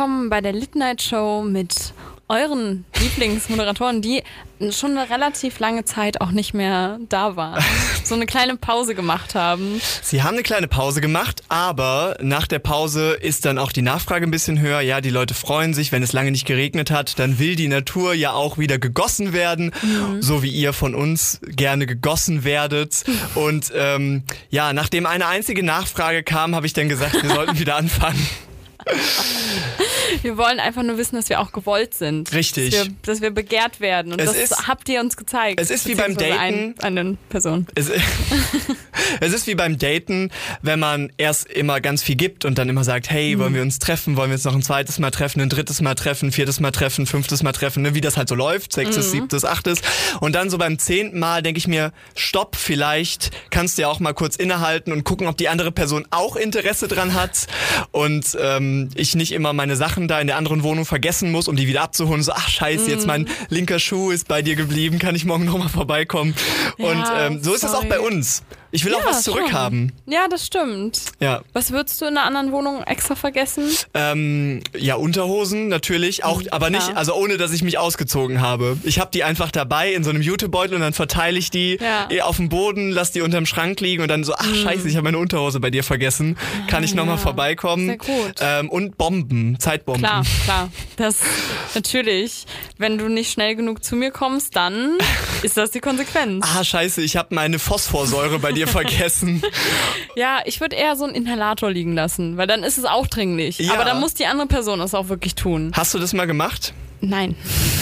Willkommen bei der Lit Night Show mit euren Lieblingsmoderatoren, die schon eine relativ lange Zeit auch nicht mehr da waren. So eine kleine Pause gemacht haben. Sie haben eine kleine Pause gemacht, aber nach der Pause ist dann auch die Nachfrage ein bisschen höher. Ja, die Leute freuen sich, wenn es lange nicht geregnet hat, dann will die Natur ja auch wieder gegossen werden, mhm. so wie ihr von uns gerne gegossen werdet. Und ähm, ja, nachdem eine einzige Nachfrage kam, habe ich dann gesagt, wir sollten wieder anfangen. Wir wollen einfach nur wissen, dass wir auch gewollt sind. Richtig. Dass wir, dass wir begehrt werden. Und es das ist, habt ihr uns gezeigt. Es ist wie beim Daten. Ein, Person. Es, es, ist wie beim Daten, wenn man erst immer ganz viel gibt und dann immer sagt, hey, wollen wir uns treffen? Wollen wir uns noch ein zweites Mal treffen, ein drittes Mal treffen, viertes Mal treffen, fünftes Mal treffen, ne? wie das halt so läuft, sechstes, mhm. siebtes, achtes. Und dann so beim zehnten Mal denke ich mir, stopp, vielleicht kannst du ja auch mal kurz innehalten und gucken, ob die andere Person auch Interesse dran hat. Und ähm, ich nicht immer meine Sachen da in der anderen Wohnung vergessen muss, um die wieder abzuholen. So, ach scheiße, mm. jetzt mein linker Schuh ist bei dir geblieben, kann ich morgen nochmal vorbeikommen. Ja, und ähm, so ist es auch bei uns. Ich will ja, auch was zurückhaben. Ja, das stimmt. Ja. Was würdest du in einer anderen Wohnung extra vergessen? Ähm, ja, Unterhosen natürlich, auch, aber nicht, also ohne, dass ich mich ausgezogen habe. Ich habe die einfach dabei in so einem Jutebeutel und dann verteile ich die ja. Eh auf dem Boden, lass die unterm Schrank liegen und dann so, ach mhm. scheiße, ich habe meine Unterhose bei dir vergessen. Kann ich nochmal ja. vorbeikommen? Sehr gut. Ähm, und Bomben, Zeitbomben. Klar, klar. Das natürlich. Wenn du nicht schnell genug zu mir kommst, dann ist das die Konsequenz. Ah, scheiße, ich habe meine Phosphorsäure bei dir dir vergessen. Ja, ich würde eher so einen Inhalator liegen lassen, weil dann ist es auch dringlich. Ja. Aber dann muss die andere Person das auch wirklich tun. Hast du das mal gemacht? Nein,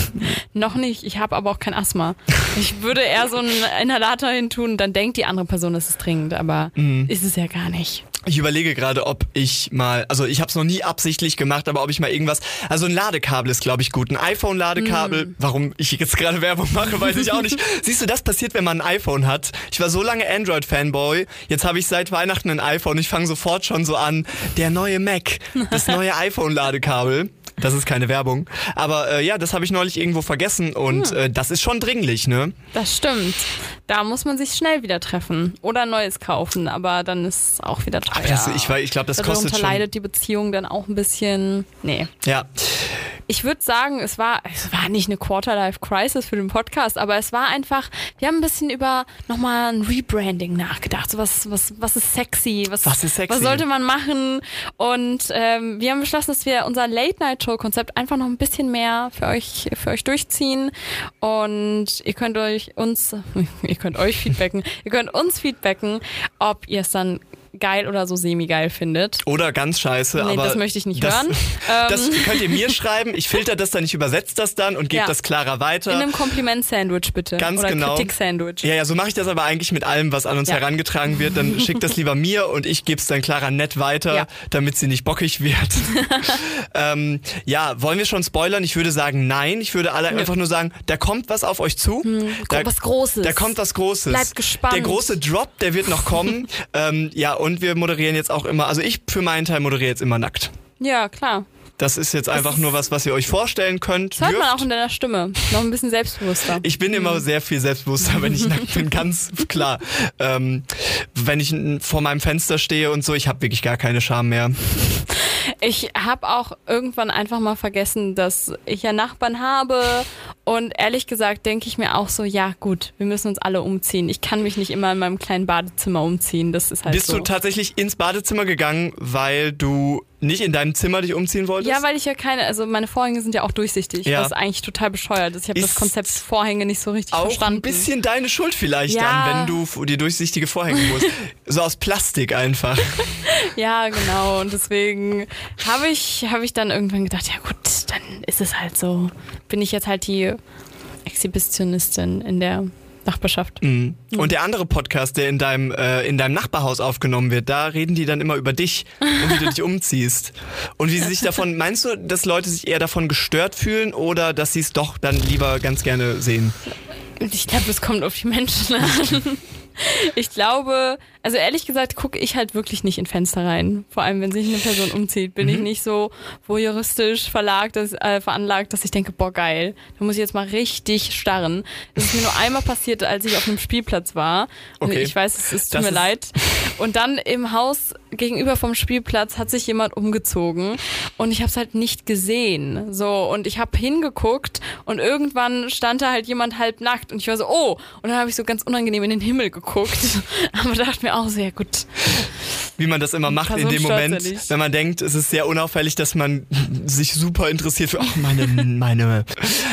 noch nicht. Ich habe aber auch kein Asthma. Ich würde eher so einen Inhalator hin tun, dann denkt die andere Person, es ist dringend, aber mhm. ist es ja gar nicht. Ich überlege gerade, ob ich mal, also ich habe es noch nie absichtlich gemacht, aber ob ich mal irgendwas, also ein Ladekabel ist, glaube ich, gut. Ein iPhone-Ladekabel, mm. warum ich jetzt gerade Werbung mache, weiß ich auch nicht. Siehst du, das passiert, wenn man ein iPhone hat. Ich war so lange Android-Fanboy, jetzt habe ich seit Weihnachten ein iPhone. Ich fange sofort schon so an, der neue Mac, das neue iPhone-Ladekabel. Das ist keine Werbung. Aber äh, ja, das habe ich neulich irgendwo vergessen und hm. äh, das ist schon dringlich, ne? Das stimmt. Da muss man sich schnell wieder treffen oder Neues kaufen, aber dann ist es auch wieder teuer. Das, ich, ich glaube, das kostet schon. leidet die Beziehung dann auch ein bisschen. Nee. Ja. Ich würde sagen, es war, es war nicht eine Quarter-Life-Crisis für den Podcast, aber es war einfach, wir haben ein bisschen über nochmal ein Rebranding nachgedacht. So was, was, was ist sexy? Was, was ist sexy? Was sollte man machen? Und ähm, wir haben beschlossen, dass wir unser Late-Night-Show-Konzept einfach noch ein bisschen mehr für euch, für euch durchziehen. Und ihr könnt euch uns, ihr könnt euch feedbacken, ihr könnt uns feedbacken, ob ihr es dann geil oder so semi-geil findet. Oder ganz scheiße, nee, aber. das möchte ich nicht das, hören. Das ähm. könnt ihr mir schreiben. Ich filter das dann, ich übersetze das dann und gebe ja. das klarer weiter. In einem Kompliment-Sandwich bitte. Ganz oder genau. Kritik-Sandwich. Ja, ja, so mache ich das aber eigentlich mit allem, was an uns ja. herangetragen wird. Dann schickt das lieber mir und ich gebe es dann klarer nett weiter, ja. damit sie nicht bockig wird. ähm, ja, wollen wir schon spoilern? Ich würde sagen, nein. Ich würde alle einfach nur sagen, da kommt was auf euch zu. Hm, da, was Großes. Da kommt was Großes. Bleibt gespannt. Der große Drop, der wird noch kommen. ähm, ja, und wir moderieren jetzt auch immer, also ich für meinen Teil moderiere jetzt immer nackt. Ja, klar. Das ist jetzt einfach nur was, was ihr euch vorstellen könnt. Das hört dürft. man auch in deiner Stimme. Noch ein bisschen selbstbewusster. Ich bin immer sehr viel selbstbewusster, wenn ich nackt bin, ganz klar. Ähm, wenn ich vor meinem Fenster stehe und so, ich habe wirklich gar keine Scham mehr. Ich habe auch irgendwann einfach mal vergessen, dass ich ja Nachbarn habe und ehrlich gesagt denke ich mir auch so, ja gut, wir müssen uns alle umziehen. Ich kann mich nicht immer in meinem kleinen Badezimmer umziehen. Das ist halt Bist so. du tatsächlich ins Badezimmer gegangen, weil du nicht in deinem Zimmer dich umziehen wolltest? Ja, weil ich ja keine, also meine Vorhänge sind ja auch durchsichtig, ja. was eigentlich total bescheuert ist. Ich habe das Konzept Vorhänge nicht so richtig auch verstanden. ein bisschen deine Schuld vielleicht ja. dann, wenn du dir durchsichtige Vorhänge musst. so aus Plastik einfach. ja, genau. Und deswegen habe ich, hab ich dann irgendwann gedacht, ja gut, dann ist es halt so. Bin ich jetzt halt die Exhibitionistin in der Nachbarschaft. Mhm. Und der andere Podcast, der in deinem, äh, in deinem Nachbarhaus aufgenommen wird, da reden die dann immer über dich und wie du dich umziehst. Und wie sie sich davon, meinst du, dass Leute sich eher davon gestört fühlen oder dass sie es doch dann lieber ganz gerne sehen? Ich glaube, es kommt auf die Menschen an. Ich glaube, also ehrlich gesagt gucke ich halt wirklich nicht in Fenster rein. Vor allem, wenn sich eine Person umzieht, bin mhm. ich nicht so voyeuristisch verlagt, dass, äh, veranlagt, dass ich denke, boah geil, da muss ich jetzt mal richtig starren. Das ist mir nur einmal passiert, als ich auf einem Spielplatz war. Und okay. ich weiß, es, es tut das mir leid. Und dann im Haus gegenüber vom Spielplatz hat sich jemand umgezogen und ich habe es halt nicht gesehen. So und ich habe hingeguckt und irgendwann stand da halt jemand halb nackt und ich war so, oh, und dann habe ich so ganz unangenehm in den Himmel geguckt, aber dachte mir auch sehr gut. Wie man das immer macht in dem Moment, wenn man denkt, es ist sehr unauffällig, dass man sich super interessiert für, ach, meine, meine,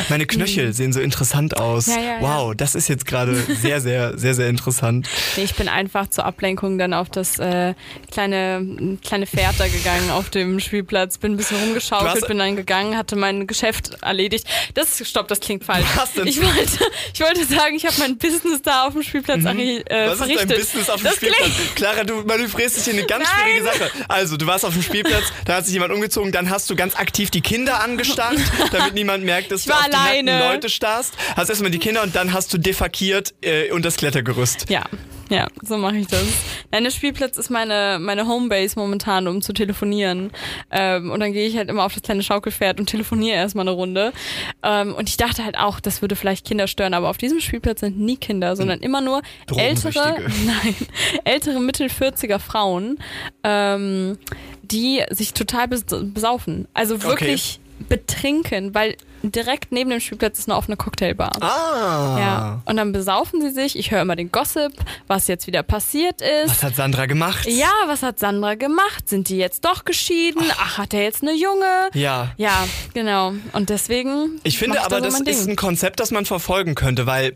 meine Knöchel sehen so interessant aus. Ja, ja, wow, ja. das ist jetzt gerade sehr, sehr, sehr, sehr interessant. Ich bin einfach zur Ablenkung dann auf das äh, kleine, kleine Pferd da gegangen auf dem Spielplatz, bin ein bisschen rumgeschaukelt, bin dann gegangen, hatte mein Geschäft erledigt. Das, stopp, das klingt falsch. Ich wollte, ich wollte sagen, ich habe mein Business da auf dem Spielplatz mhm. äh, Was verrichtet. ist dein Business auf dem das Spielplatz? Clara, du manövrierst dich in eine ganz Nein. schwierige Sache. Also, du warst auf dem Spielplatz, da hat sich jemand umgezogen, dann hast du ganz aktiv die Kinder angestarrt, damit niemand merkt, dass du auf die alleine. nackten Leute starrst. Hast erstmal die Kinder und dann hast du defakiert äh, und das Klettergerüst. Ja, ja, so mache ich das. Nein, der Spielplatz ist meine, meine Homebase momentan, um zu telefonieren. Ähm, und dann gehe ich halt immer auf das kleine Schaukelpferd und telefoniere erstmal eine Runde. Ähm, und ich dachte halt auch, das würde vielleicht Kinder stören, aber auf diesem Spielplatz sind nie Kinder, sondern immer nur ältere, nein, ältere Mittel 40er Frauen, ähm, die sich total bes besaufen. Also wirklich betrinken, weil direkt neben dem Spielplatz ist eine offene Cocktailbar. Ah. Ja. Und dann besaufen sie sich. Ich höre immer den Gossip, was jetzt wieder passiert ist. Was hat Sandra gemacht? Ja, was hat Sandra gemacht? Sind die jetzt doch geschieden? Ach, hat er jetzt eine Junge? Ja. Ja, genau. Und deswegen. Ich finde aber, das mein ist Ding. ein Konzept, das man verfolgen könnte, weil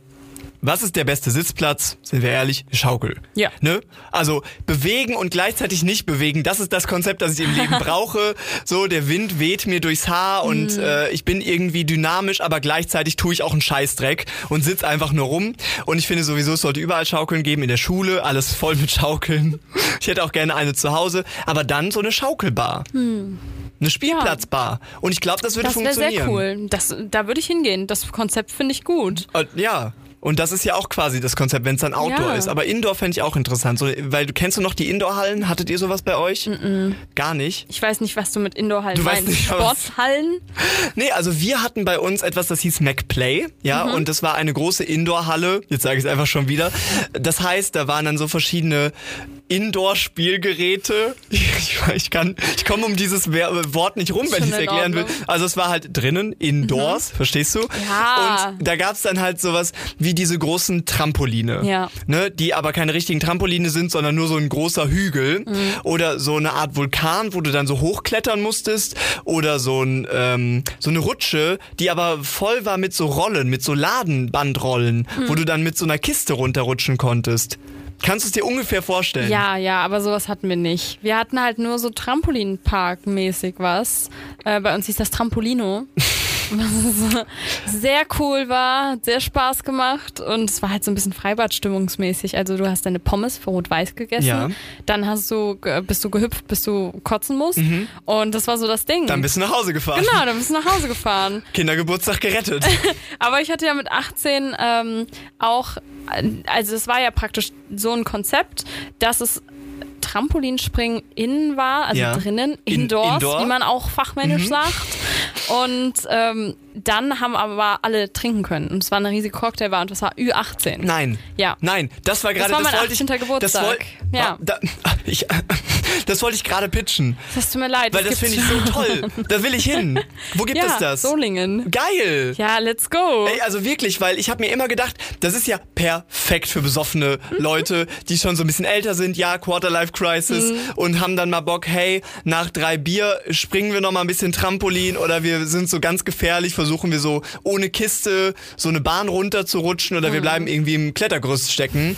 was ist der beste Sitzplatz? Sind wir ehrlich? Schaukel. Ja. Ne? Also bewegen und gleichzeitig nicht bewegen, das ist das Konzept, das ich im Leben brauche. So, der Wind weht mir durchs Haar und Mhm. äh, ich bin irgendwie dynamisch, aber gleichzeitig tue ich auch einen Scheißdreck und sitz einfach nur rum. Und ich finde sowieso, es sollte überall Schaukeln geben, in der Schule, alles voll mit Schaukeln. Ich hätte auch gerne eine zu Hause, aber dann so eine Schaukelbar. Eine Spielplatzbar. Und ich glaube, das würde Hm. Das wäre funktionieren. sehr cool. Das, da würde ich hingehen. Das Konzept finde ich gut. Äh, Ja. Und das ist ja auch quasi das Konzept, wenn es dann Outdoor Ja. ist. Aber Indoor fände ich auch interessant. So, weil du kennst du noch die Indoor-Hallen? Hattet ihr sowas bei euch? Gar nicht. Ich weiß nicht, was du mit Indoor-Hallen Du weißt meinst. nicht, was- Sporthallen? Nee, also wir hatten bei uns etwas, das hieß MacPlay, ja, Mhm. und das war eine große Indoor-Halle. Jetzt sage ich es einfach schon wieder. Das heißt, da waren dann so verschiedene Indoor-Spielgeräte. Ich, ich kann, ich komme um dieses Wort nicht rum, wenn ich es erklären will. Also es war halt drinnen, indoors, verstehst du? Ja. Und da gab's dann halt sowas wie diese großen Trampoline, Ja. ne, die aber keine richtigen Trampoline sind, sondern nur so ein großer Hügel Mhm. oder so eine Art Vulkan, wo du dann so hochklettern musstest oder so ein ähm, so eine Rutsche, die aber voll war mit so Rollen, mit so Ladenbandrollen, Mhm. wo du dann mit so einer Kiste runterrutschen konntest. Kannst du es dir ungefähr vorstellen? Ja, ja, aber sowas hatten wir nicht. Wir hatten halt nur so Trampolinpark-mäßig was. Äh, bei uns hieß das Trampolino. Was sehr cool war, hat sehr Spaß gemacht und es war halt so ein bisschen Freibadstimmungsmäßig. Also du hast deine Pommes für Rot-Weiß gegessen, Ja. dann hast du, bist du gehüpft, bis du kotzen musst und das war so das Ding. Mhm. Dann bist du nach Hause gefahren. genau, dann bist du nach Hause gefahren. Kindergeburtstag gerettet. Aber ich hatte ja mit 18 ähm, auch, also es war ja praktisch so ein Konzept, dass es Trampolinspringen innen war, also Ja. drinnen, In- indoors, indoor. wie man auch fachmännisch sagt. Und ähm, dann haben aber alle trinken können. Und es war eine riesige Cocktailbar und das war Ü18. Nein. Ja. Nein, das war gerade war mein wollte ich 18. Geburtstag. Das, woll- Ja. da, ich, das wollte ich gerade pitchen, Das tut mir leid. weil das gibt's finde ich so toll. Da will ich hin. Wo gibt ja, es das? Solingen. Geil. Ja, let's go. Ey, also wirklich, weil ich habe mir immer gedacht, das ist ja perfekt für besoffene Leute, die schon so ein bisschen älter sind, ja, Quarterlife Crisis und haben dann mal Bock, hey, nach drei Bier springen wir noch mal ein bisschen Trampolin oder wir sind so ganz gefährlich, versuchen wir so ohne Kiste so eine Bahn runter zu rutschen oder wir bleiben irgendwie im Klettergerüst stecken.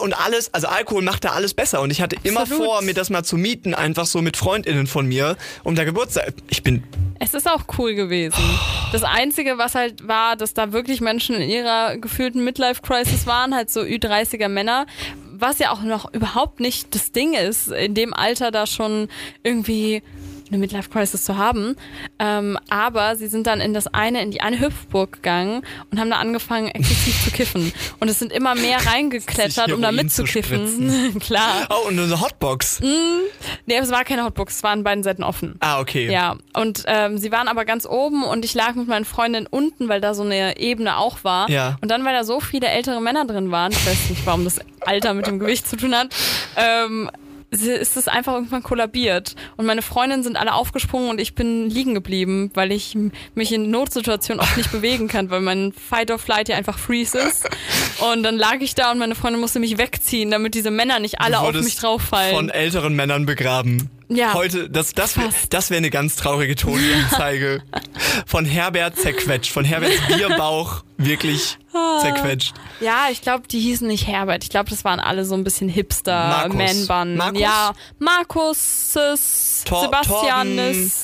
Und alles, also Alkohol macht da alles besser und ich hatte immer Absolut. vor, mir das mal zu mieten, einfach so mit FreundInnen von mir, um da Geburtstag. Ich bin Es ist auch cool gewesen. Das Einzige, was halt war, dass da wirklich Menschen in ihrer gefühlten Midlife-Crisis waren, halt so Ü30er Männer, was ja auch noch überhaupt nicht das Ding ist, in dem Alter da schon irgendwie eine Midlife-Crisis zu haben. Ähm, aber sie sind dann in das eine, in die eine Hüpfburg gegangen und haben da angefangen, exzessiv zu kiffen. Und es sind immer mehr reingeklettert, um da mitzukiffen. Klar. Oh, und eine Hotbox. Nee, es war keine Hotbox, es waren beiden Seiten offen. Ah, okay. Ja, und ähm, sie waren aber ganz oben und ich lag mit meinen Freundinnen unten, weil da so eine Ebene auch war. Ja. Und dann, weil da so viele ältere Männer drin waren, ich weiß nicht, warum das Alter mit dem Gewicht zu tun hat, ähm, ist es einfach irgendwann kollabiert. Und meine Freundinnen sind alle aufgesprungen und ich bin liegen geblieben, weil ich mich in Notsituationen oft nicht bewegen kann, weil mein Fight or Flight ja einfach Freeze ist. Und dann lag ich da und meine Freundin musste mich wegziehen, damit diese Männer nicht alle auf mich drauffallen. Von älteren Männern begraben. Ja. Heute, das, das wäre das wär eine ganz traurige Toni-Anzeige. von Herbert zerquetscht, von Herberts Bierbauch wirklich. Zerquetscht. Ja, ich glaube, die hießen nicht Herbert. Ich glaube, das waren alle so ein bisschen Hipster, Man-Bun. Markus? Ja, Markus, Tor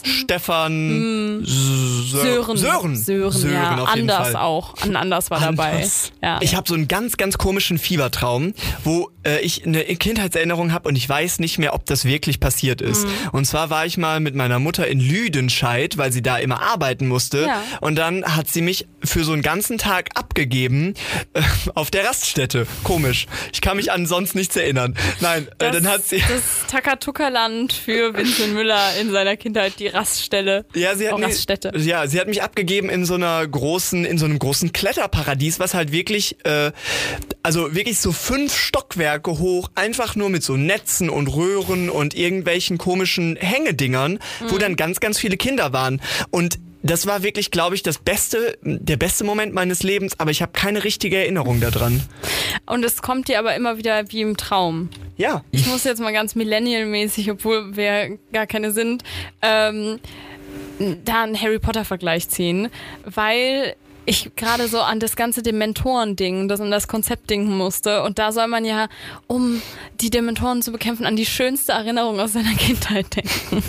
Stefan, mm. Sören. Sören. Sören, Sören ja. Anders auch. Ein Anders war dabei. Ja. Ich habe so einen ganz, ganz komischen Fiebertraum, wo äh, ich eine Kindheitserinnerung habe und ich weiß nicht mehr, ob das wirklich passiert ist. Mhm. Und zwar war ich mal mit meiner Mutter in Lüdenscheid, weil sie da immer arbeiten musste. Ja. Und dann hat sie mich für so einen ganzen Tag abgegeben äh, auf der Raststätte. Komisch. Ich kann mich an sonst nichts erinnern. Nein, das, äh, dann hat sie. Das Takatuka-Land für Vincent Müller in seiner Kindheit, die Raststelle. Ja, sie hat, mich, Raststätte. ja, sie hat mich abgegeben in so einer großen, in so einem großen Kletterparadies, was halt wirklich, äh, also wirklich so fünf Stockwerke hoch, einfach nur mit so Netzen und Röhren und irgendwelchen komischen Hängedingern, mhm. wo dann ganz, ganz viele Kinder waren. Und das war wirklich, glaube ich, das beste, der beste Moment meines Lebens, aber ich habe keine richtige Erinnerung daran. Und es kommt dir aber immer wieder wie im Traum. Ja. Ich muss jetzt mal ganz millennial-mäßig, obwohl wir gar keine sind, ähm, da einen Harry Potter-Vergleich ziehen, weil ich gerade so an das ganze Dementoren-Ding, das an das Konzept denken musste. Und da soll man ja, um die Dementoren zu bekämpfen, an die schönste Erinnerung aus seiner Kindheit denken.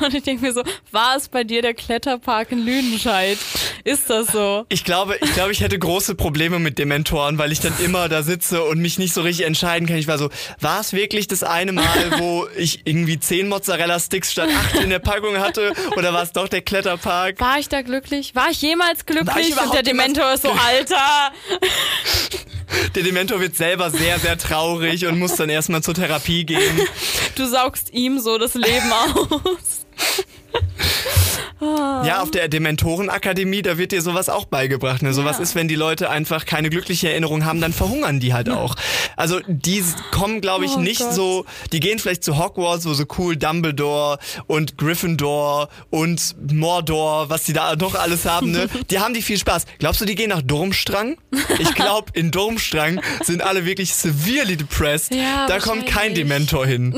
Und ich denke mir so, war es bei dir der Kletterpark in Lüdenscheid? Ist das so? Ich glaube, ich glaube, ich hätte große Probleme mit Dementoren, weil ich dann immer da sitze und mich nicht so richtig entscheiden kann. Ich war so, war es wirklich das eine Mal, wo ich irgendwie zehn Mozzarella-Sticks statt acht in der Packung hatte? Oder war es doch der Kletterpark? War ich da glücklich? War ich jemals glücklich? Der Dementor ist so, Alter. Der Dementor wird selber sehr, sehr traurig und muss dann erstmal zur Therapie gehen. Du saugst ihm so das Leben aus. Ja, auf der Dementorenakademie, da wird dir sowas auch beigebracht. Ne? Sowas ja. ist, wenn die Leute einfach keine glückliche Erinnerung haben, dann verhungern die halt auch. Also die kommen, glaube ich, oh nicht Gott. so, die gehen vielleicht zu Hogwarts, wo so cool Dumbledore und Gryffindor und Mordor, was die da noch alles haben, ne? Die haben die viel Spaß. Glaubst du, die gehen nach Durmstrang? Ich glaube, in Durmstrang sind alle wirklich severely depressed. Ja, da kommt kein Dementor hin.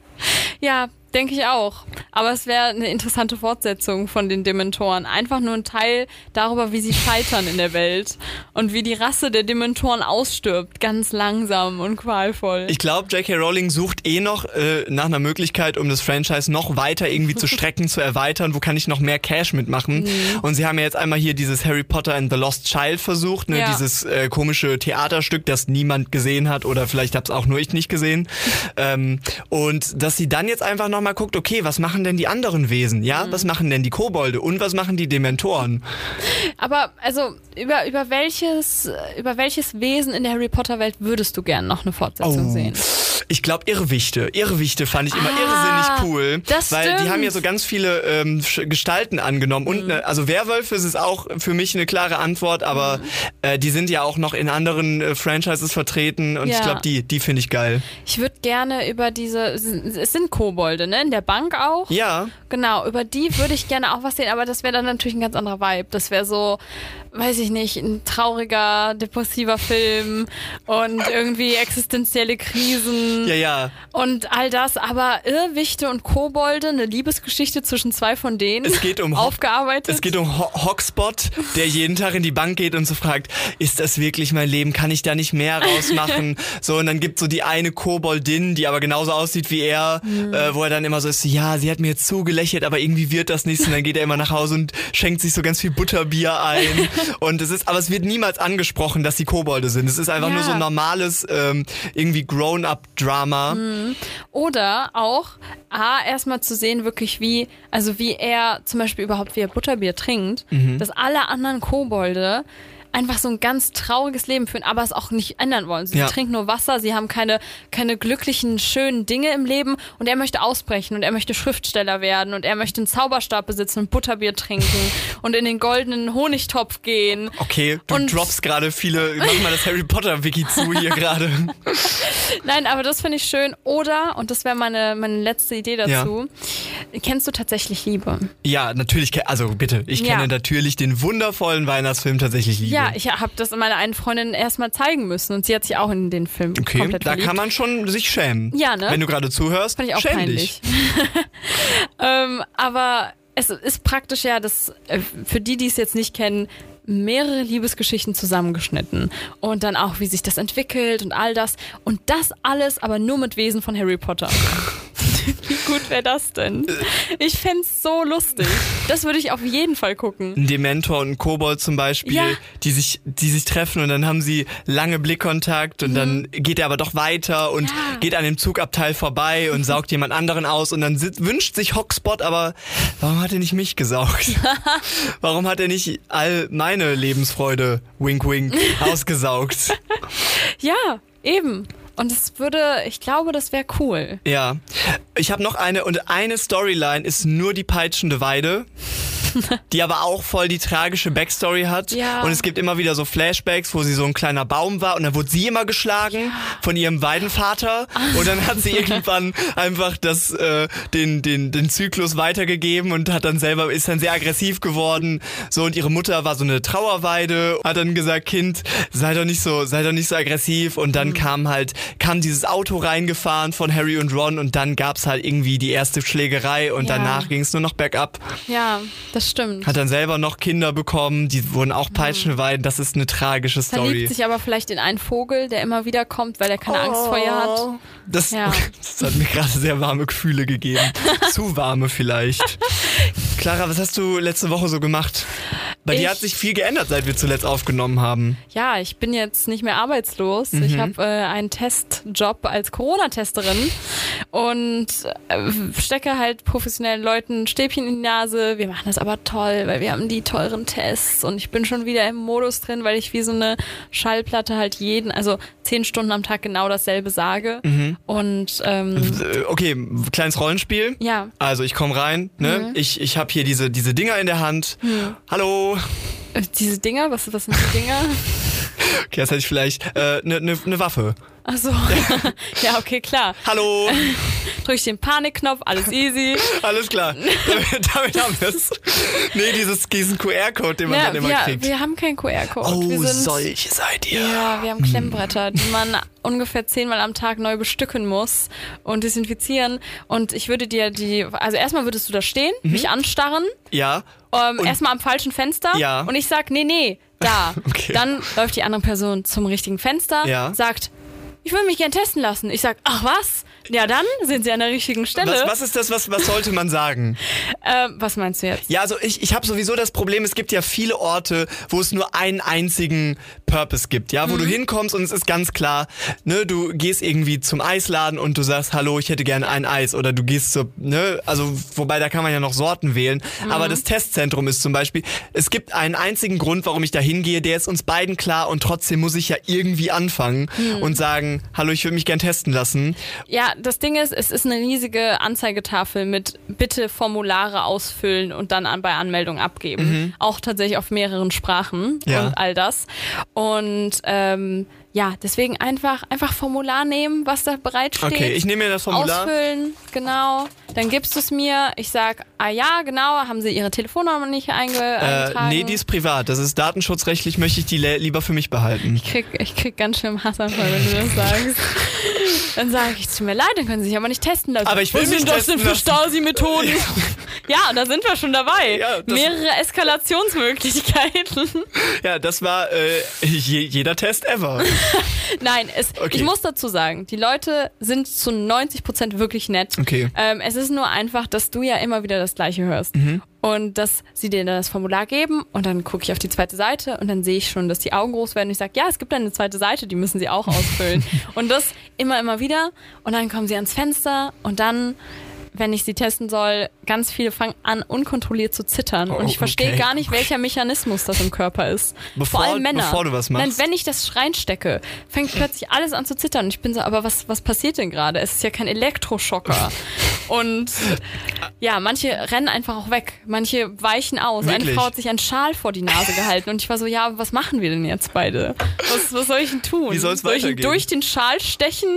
ja, Denke ich auch. Aber es wäre eine interessante Fortsetzung von den Dementoren. Einfach nur ein Teil darüber, wie sie scheitern in der Welt und wie die Rasse der Dementoren ausstirbt. Ganz langsam und qualvoll. Ich glaube, J.K. Rowling sucht eh noch äh, nach einer Möglichkeit, um das Franchise noch weiter irgendwie zu strecken, zu erweitern. Wo kann ich noch mehr Cash mitmachen? Mhm. Und sie haben ja jetzt einmal hier dieses Harry Potter and the Lost Child versucht, ne? Ja. dieses äh, komische Theaterstück, das niemand gesehen hat oder vielleicht habe es auch nur ich nicht gesehen. ähm, und dass sie dann jetzt einfach noch nochmal guckt, okay, was machen denn die anderen Wesen? Ja, mhm. was machen denn die Kobolde und was machen die Dementoren? Aber also über, über welches über welches Wesen in der Harry Potter Welt würdest du gern noch eine Fortsetzung oh. sehen? Ich glaube Irrwichte. Irrwichte fand ich immer ah, irrsinnig cool, das weil stimmt. die haben ja so ganz viele ähm, Gestalten angenommen und mhm. ne, also Werwölfe ist auch für mich eine klare Antwort, aber mhm. äh, die sind ja auch noch in anderen äh, Franchises vertreten und ja. ich glaube, die die finde ich geil. Ich würde gerne über diese es sind Kobolde, ne, in der Bank auch. Ja. Genau, über die würde ich gerne auch was sehen, aber das wäre dann natürlich ein ganz anderer Vibe. Das wäre so weiß ich nicht, ein trauriger, depressiver Film und irgendwie existenzielle Krisen. Ja, ja. Und all das, aber Irrwichte und Kobolde, eine Liebesgeschichte zwischen zwei von denen. Es geht um aufgearbeitet. Es geht um Ho Hogspot, der jeden Tag in die Bank geht und so fragt, ist das wirklich mein Leben? Kann ich da nicht mehr rausmachen? so, und dann gibt so die eine Koboldin, die aber genauso aussieht wie er, mhm. äh, wo er dann immer so ist, ja, sie hat mir jetzt zugelächelt, aber irgendwie wird das nichts. Und dann geht er immer nach Hause und schenkt sich so ganz viel Butterbier ein. Und es ist, aber es wird niemals angesprochen, dass sie Kobolde sind. Es ist einfach ja. nur so ein normales, ähm, irgendwie Grown-up-Drama. Mhm. Oder auch, A, erstmal zu sehen, wirklich wie, also wie er zum Beispiel überhaupt wie er Butterbier trinkt, mhm. dass alle anderen Kobolde einfach so ein ganz trauriges Leben führen, aber es auch nicht ändern wollen. Sie Ja. trinken nur Wasser, sie haben keine, keine glücklichen, schönen Dinge im Leben und er möchte ausbrechen und er möchte Schriftsteller werden und er möchte einen Zauberstab besitzen und Butterbier trinken und in den goldenen Honigtopf gehen. Okay, du Und- droppst gerade viele, mach mal das Harry Potter Wiki zu hier gerade. Nein, aber das finde ich schön. Oder, und das wäre meine, meine letzte Idee dazu, kennst du tatsächlich Liebe? Ja, natürlich, also bitte, ich Ja. kenne natürlich den wundervollen Weihnachtsfilm tatsächlich Liebe. Ja, ich habe das meiner einen Freundin erstmal zeigen müssen und sie hat sich auch in den Film Okay, komplett da verliebt. kann man schon sich schämen. Ja, ne? Wenn du gerade zuhörst, Fand ich auch schäm peinlich. dich. ähm, aber es ist praktisch ja, dass äh, für die, die es jetzt nicht kennen, mehrere Liebesgeschichten zusammengeschnitten und dann auch, wie sich das entwickelt und all das. Und das alles aber nur mit Wesen von Harry Potter. wie gut wäre das denn? Ich fänd's so lustig. Das würde ich auf jeden Fall gucken. Ein Dementor und ein Kobold zum Beispiel, Ja. die sich, die sich treffen und dann haben sie lange Blickkontakt und dann geht er aber doch weiter und Mhm. Ja. geht an dem Zugabteil vorbei und saugt jemand anderen aus und dann wünscht sich Hockspot, aber warum hat er nicht mich gesaugt? warum hat er nicht all meine Lebensfreude, wink wink, ausgesaugt? Ja, eben. Und es würde, ich glaube, das wäre cool. Ja, ich habe noch eine und eine Storyline ist nur die peitschende Weide, die aber auch voll die tragische Backstory hat. Ja. Und es gibt immer wieder so Flashbacks, wo sie so ein kleiner Baum war und dann wurde sie immer geschlagen von ihrem Weidenvater und dann hat sie irgendwann einfach das äh, den den den Zyklus weitergegeben und hat dann selber ist dann sehr aggressiv geworden. So und ihre Mutter war so eine Trauerweide, hat dann gesagt, Kind, sei doch nicht so sei doch nicht so aggressiv und Mhm. dann kam halt kam dieses Auto reingefahren von Harry und Ron und dann gab's halt irgendwie die erste Schlägerei und Ja. danach ging's nur noch bergab. Ja, das stimmt. Hat dann selber noch Kinder bekommen, die wurden auch Peitschenweiden. Das ist eine tragische Story. Verliebt sich aber vielleicht in einen Vogel, der immer wieder kommt, weil er keine Angst vor ihr hat. Das, Ja. das hat mir gerade sehr warme Gefühle gegeben. Zu warme vielleicht. Clara, was hast du letzte Woche so gemacht? Bei dir Ich- hat sich viel geändert, seit wir zuletzt aufgenommen haben. Ja, ich bin jetzt nicht mehr arbeitslos. Ich Mhm. habe äh, einen Testjob als Corona-Testerin und äh, stecke halt professionellen Leuten Stäbchen in die Nase. Wir machen das aber toll, weil wir haben die teuren Tests und ich bin schon wieder im Modus drin, weil ich wie so eine Schallplatte halt jeden, also zehn Stunden am Tag genau dasselbe sage. Mhm. Und ähm, Äh, Okay, kleines Rollenspiel. ja, Also ich komme rein, ne? Mhm. Ich, ich habe hier diese, diese Dinger in der Hand. Hallo. Äh, diese Dinger, was, was sind die Dinger? Okay, das hätte ich vielleicht. Eine äh, ne, ne, ne Waffe. Ach so. ja, okay, klar. Hallo. Drück ich den Panikknopf, alles easy. Alles klar. damit, damit haben wir es. Nee, dieses, diesen QR-Code, den man Ja, dann immer wir, kriegt. wir haben keinen QR-Code. oh, wir sind, solche seid ihr. Ja, wir haben Klemmbretter, die man ungefähr zehnmal am Tag neu bestücken muss und desinfizieren. Und ich würde dir die, also erstmal würdest du da stehen, mich anstarren, Ja. ähm, Mhm. Erstmal am falschen Fenster Ja. und ich sag, nee, nee, da. Okay. Dann läuft die andere Person zum richtigen Fenster, Ja. sagt, ich will mich gern testen lassen. Ich sag, ach was? Ja, dann sind sie an der richtigen Stelle. Was, was ist das, was, was sollte man sagen? Ähm, was meinst du jetzt? Ja, also ich, ich habe sowieso das Problem, es gibt ja viele Orte, wo es nur einen einzigen Purpose gibt, ja, wo Mhm. du hinkommst und es ist ganz klar, ne, du gehst irgendwie zum Eisladen und du sagst, hallo, ich hätte gerne ein Eis oder du gehst zur, ne, also wobei da kann man ja noch Sorten wählen, Mhm. aber das Testzentrum ist zum Beispiel, es gibt einen einzigen Grund, warum ich da hingehe, der ist uns beiden klar und trotzdem muss ich ja irgendwie anfangen Mhm. und sagen, hallo, ich würde mich gern testen lassen. Ja, das Ding ist, es ist eine riesige Anzeigetafel mit bitte Formulare ausfüllen und dann an, bei Anmeldung abgeben. Auch tatsächlich auf mehreren Sprachen Ja. und all das. Und ähm, ja, deswegen einfach, einfach Formular nehmen, was da bereitsteht. Okay, ich nehme mir das Formular. Ausfüllen, genau. Dann gibst du es mir. Ich sag, ah ja, genau, haben sie ihre Telefonnummer nicht einge Äh, nee, die ist privat. Das ist datenschutzrechtlich, möchte ich die lieber für mich behalten. Ich krieg, ich krieg ganz schön Hassanfall, wenn du das sagst. Dann sage ich, tut mir leid, dann können sie sich aber nicht testen lassen. Aber ich will mich sind das testen für. Stasi-Methoden? ja, da sind wir schon dabei. Ja, Mehrere Eskalationsmöglichkeiten. Ja, das war äh, je, jeder Test ever. Nein, es, Okay. ich muss dazu sagen, die Leute sind zu 90 Prozent wirklich nett. Okay. Ähm, es ist nur einfach, dass du ja immer wieder das Gleiche hörst. Mhm. Und dass sie dir das Formular geben und dann gucke ich auf die zweite Seite und dann sehe ich schon, dass die Augen groß werden. Und ich sage, ja, es gibt eine zweite Seite, die müssen sie auch ausfüllen. und das immer, immer wieder. Und dann kommen sie ans Fenster und dann wenn ich sie testen soll, ganz viele fangen an, unkontrolliert zu zittern. und Oh, ich verstehe okay. gar nicht, welcher Mechanismus das im Körper ist. Bevor- Vor allem Männer. bevor du was machst. Nein, wenn ich das reinstecke, fängt plötzlich alles an zu zittern. Und ich bin so, aber was, was passiert denn gerade? Es ist ja kein Elektroschocker. und ja, manche rennen einfach auch weg. Manche weichen aus. Eine Wirklich? Frau hat sich einen Schal vor die Nase gehalten. Und ich war so, ja, was machen wir denn jetzt beide? Was, was soll ich denn tun? Wie soll's soll ich ihn weitergehen? durch den Schal stechen?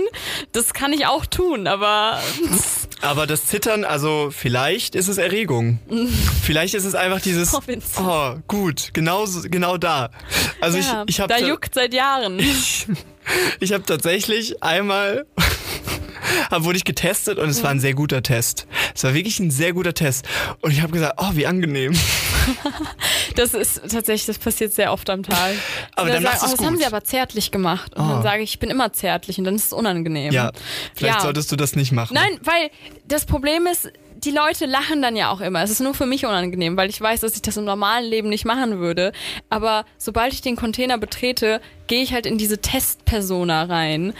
Das kann ich auch tun, aber Aber das Zittern, also vielleicht ist es Erregung. vielleicht ist es einfach dieses, Oh, gut, genau, genau da. Also ja, ich, ich habe da juckt seit Jahren. ich hab tatsächlich einmal wurde ich getestet und es war ein sehr guter Test. Es war wirklich ein sehr guter Test. Und ich habe gesagt, oh, wie angenehm. Das ist tatsächlich, das passiert sehr oft am Tag. Aber dann sagen, oh, das haben gut. sie aber zärtlich gemacht. Und Oh. dann sage ich, ich bin immer zärtlich und dann ist es unangenehm. Ja, vielleicht Ja. solltest du das nicht machen. Nein, weil das Problem ist, die Leute lachen dann ja auch immer. Es ist nur für mich unangenehm, weil ich weiß, dass ich das im normalen Leben nicht machen würde. Aber sobald ich den Container betrete, gehe ich halt in diese Testpersona rein.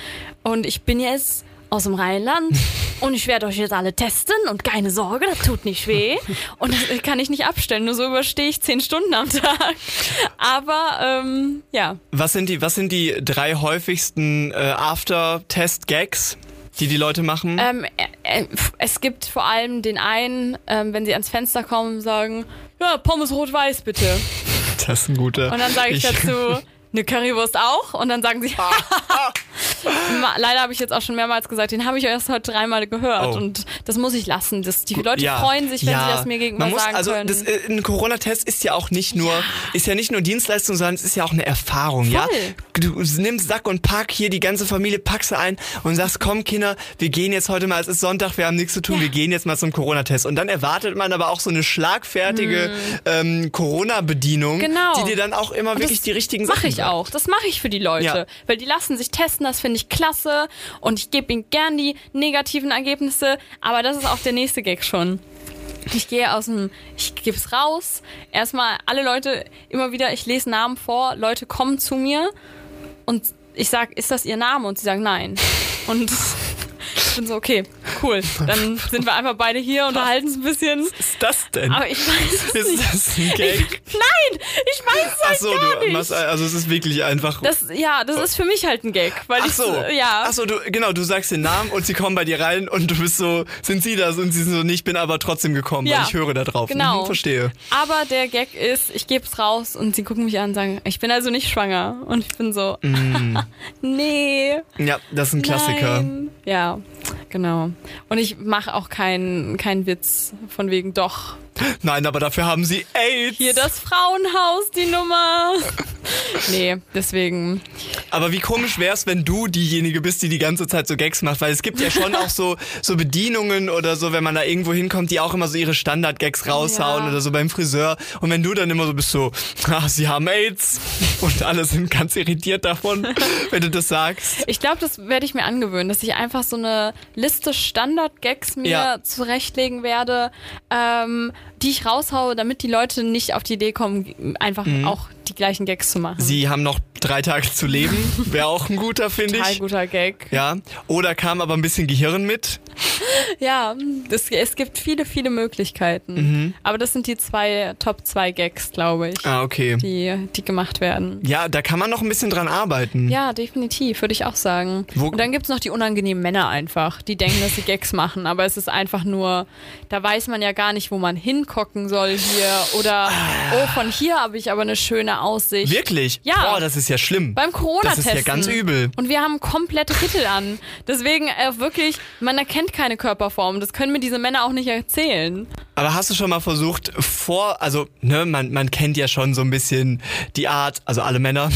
Und ich bin jetzt aus dem Rheinland und ich werde euch jetzt alle testen und keine Sorge, das tut nicht weh. Und das kann ich nicht abstellen, nur so überstehe ich zehn Stunden am Tag. Aber ähm, ja, Was sind die, was sind die drei häufigsten äh, After-Test-Gags, die die Leute machen? Ähm, äh, äh, es gibt vor allem den einen, ähm, wenn sie ans Fenster kommen, sagen, ja, Pommes rot-weiß bitte. das ist ein guter. Und dann sage ich, dazu, eine Currywurst auch. Und dann sagen sie, Ma- leider habe ich jetzt auch schon mehrmals gesagt, den habe ich erst heute dreimal gehört. Oh. Und das muss ich lassen. Das, die Leute Ja. freuen sich, wenn Ja. sie das mir gegenüber Man muss, sagen also können. Das, äh, ein Corona-Test ist ja auch nicht nur, ist ja nicht nur Dienstleistung, sondern es ist ja auch eine Erfahrung, ja. Du nimmst Sack und Pack hier die ganze Familie, packst sie ein und sagst, komm Kinder, wir gehen jetzt heute mal, es ist Sonntag, wir haben nichts zu tun, Ja. wir gehen jetzt mal zum Corona-Test. Und dann erwartet man aber auch so eine schlagfertige ähm, Corona-Bedienung, Hm. Genau. die dir dann auch immer Und wirklich das die richtigen Sachen Mache ich sagt. auch. Das mache ich für die Leute. Ja. Weil die lassen sich testen, das finde ich klasse. Und ich gebe ihnen gern die negativen Ergebnisse. Aber das ist auch der nächste Gag schon. Ich gehe aus dem, ich gebe es raus. Erstmal alle Leute immer wieder, ich lese Namen vor, Leute kommen zu mir und ich sag, ist das ihr Name? Und sie sagen nein. Und ich bin so, okay, cool. Dann sind wir einfach beide hier, unterhalten uns ein bisschen. Was ist das denn? Aber ich weiß es ist nicht. das ein Gag? Nein, ich weiß es halt Achso, gar du nicht. machst, also es ist wirklich einfach. Das, ja, das ist für mich halt ein Gag, weil Ach ich so, ja. Ach so, du, genau, du sagst den Namen und sie kommen bei dir rein und du bist so, sind sie das? Und sie sind so, nee, ich bin aber trotzdem gekommen, Ja, weil ich höre da drauf. genau. Mhm, verstehe. Aber der Gag ist, ich gebe es raus und sie gucken mich an und sagen, ich bin also nicht schwanger. Und ich bin so, nee. Ja, das ist ein Klassiker. Nein. Ja, genau. Und ich mache auch keinen keinen Witz von wegen doch. Nein, aber dafür haben sie AIDS. Hier das Frauenhaus, die Nummer. nee, deswegen. Aber wie komisch wär's, wenn du diejenige bist, die die ganze Zeit so Gags macht, weil es gibt ja schon auch so so Bedienungen oder so, wenn man da irgendwo hinkommt, die auch immer so ihre Standard-Gags raushauen Ja. oder so beim Friseur. Und wenn du dann immer so bist so, ah, sie haben AIDS und alle sind ganz irritiert davon, wenn du das sagst. Ich glaube, das werde ich mir angewöhnen, dass ich einfach so eine Liste Standard-Gags mir Ja. zurechtlegen werde, ähm, die ich raushaue, damit die Leute nicht auf die Idee kommen, einfach auch die gleichen Gags zu machen. Mhm. Sie haben noch drei Tage zu leben, wäre auch ein guter, finde Total ich. guter Gag. Ja, oder kam aber ein bisschen Gehirn mit. Ja, das, es gibt viele, viele Möglichkeiten. Aber das sind die zwei Top 2 Gags, glaube ich, Ah, okay. die, die gemacht werden. Ja, da kann man noch ein bisschen dran arbeiten. Ja, definitiv, würde ich auch sagen. Wo- Und dann gibt's noch die unangenehmen Männer einfach, die denken, dass sie Gags machen, aber es ist einfach nur, da weiß man ja gar nicht, wo man hingucken soll hier. Oder, oh, von hier habe ich aber eine schöne Aussicht. Wirklich? Ja. Boah, das ist ja schlimm. Beim Corona-Testen. Das ist ja ganz übel. Und wir haben komplette Kittel an. Deswegen äh, wirklich, man erkennt keine Körperform. Das können mir diese Männer auch nicht erzählen. Aber hast du schon mal versucht, vor, also, ne, man, man kennt ja schon so ein bisschen die Art, also alle Männer,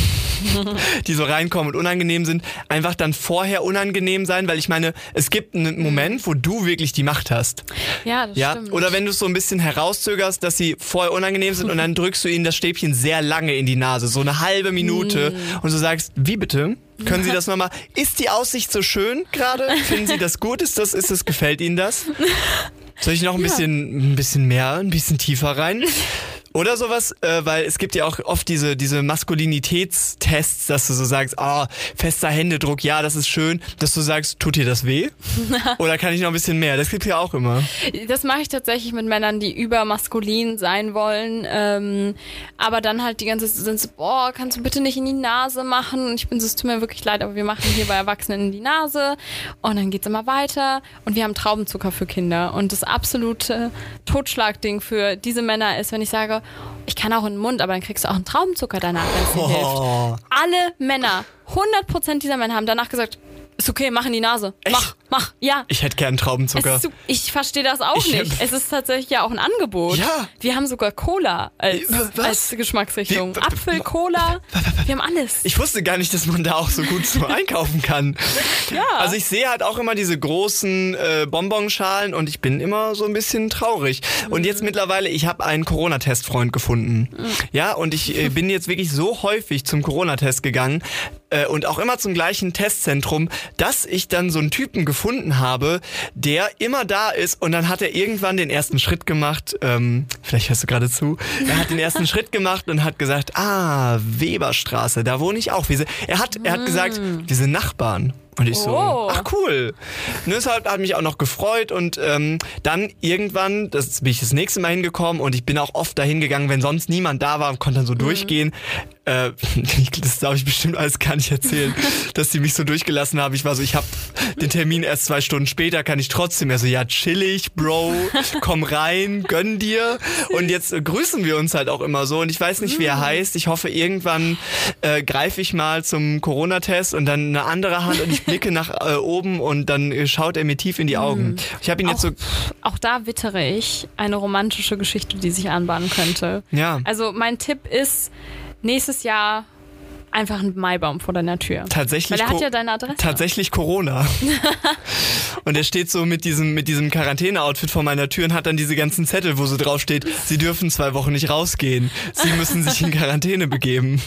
die so reinkommen und unangenehm sind, einfach dann vorher unangenehm sein, weil ich meine, es gibt einen Moment, wo du wirklich die Macht hast. Ja, das Ja, stimmt. oder wenn du es so ein bisschen herauszögerst, dass sie vorher unangenehm sind und dann drückst du ihnen das Stäbchen sehr lange in die Nase, so eine halbe Minute Mm. und du sagst, wie bitte? Können Sie das nochmal? Ist die Aussicht so schön gerade? Finden Sie das gut? Ist das, ist das, gefällt Ihnen das? Soll ich noch ein bisschen, ein bisschen mehr, ein bisschen tiefer rein? Oder sowas, äh, weil es gibt ja auch oft diese, diese Maskulinitätstests, dass du so sagst, ah, fester Händedruck, ja, das ist schön, dass du sagst, tut dir das weh? Oder kann ich noch ein bisschen mehr? Das gibt's ja auch immer. Das mache ich tatsächlich mit Männern, die übermaskulin sein wollen, ähm, aber dann halt die ganze Zeit sind so, boah, kannst du bitte nicht in die Nase machen? Und ich bin so, es tut mir wirklich leid, aber wir machen hier bei Erwachsenen in die Nase und dann geht's immer weiter und wir haben Traubenzucker für Kinder und das absolute Totschlagding für diese Männer ist, wenn ich sage, ich kann auch in den Mund, aber dann kriegst du auch einen Traubenzucker danach, wenn es dir Oh. hilft. Alle Männer, 100% dieser Männer haben danach gesagt, ist okay, mach in die Nase. Mach, mach, ja. Ich hätte gern Traubenzucker. ist, ich verstehe das auch Ich- nicht. Es ist tatsächlich ja auch ein Angebot. Ja. Wir haben sogar Cola als, als Geschmacksrichtung. Wie- Apfel, Cola, wir haben alles. Ich wusste gar nicht, dass man da auch so gut so einkaufen kann. Ja. Also ich sehe halt auch immer diese großen äh, Bonbonschalen und ich bin immer so ein bisschen traurig. Und jetzt mittlerweile, ich habe einen Corona-Testfreund gefunden. Ja, und ich äh, bin jetzt wirklich so häufig zum Corona-Test gegangen äh, und auch immer zum gleichen Testzentrum, dass ich dann so einen Typen gefunden habe, der immer da ist und dann hat er irgendwann den ersten Schritt gemacht. Ähm, vielleicht hörst du gerade zu. Er hat den ersten Schritt gemacht und hat gesagt, ah, Weberstraße, da wohne ich auch. Er hat, er hat gesagt, wir sind Nachbarn. Und ich so, Oh. ach cool. Das hat, mich auch noch gefreut und ähm, dann irgendwann, das bin ich das nächste Mal hingekommen und ich bin auch oft dahin gegangen, wenn sonst niemand da war und konnte dann so durchgehen. Äh, das darf ich bestimmt alles gar nicht erzählen, dass die mich so durchgelassen haben. Ich war so, ich habe den Termin erst zwei Stunden später, kann ich trotzdem. Er so, ja chillig, Bro, komm rein, gönn dir. Und jetzt äh, grüßen wir uns halt auch immer so und ich weiß nicht, wie er heißt. Ich hoffe, irgendwann äh, greife ich mal zum Corona-Test und dann eine andere Hand und ich blicke nach äh, oben und dann äh, schaut er mir tief in die Augen. Ich habe ihn jetzt so, Auch da wittere ich eine romantische Geschichte, die sich anbahnen könnte. ja, Also mein Tipp ist, nächstes Jahr einfach einen Maibaum vor deiner Tür. tatsächlich. Weil er hat ja deine Adresse. Tatsächlich Corona. und er steht so mit diesem, mit diesem Quarantäne-Outfit vor meiner Tür und hat dann diese ganzen Zettel, wo so drauf steht, sie dürfen zwei Wochen nicht rausgehen. Sie müssen sich in Quarantäne begeben.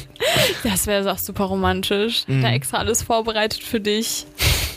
Das wäre auch super romantisch. Mhm. Da extra alles vorbereitet für dich.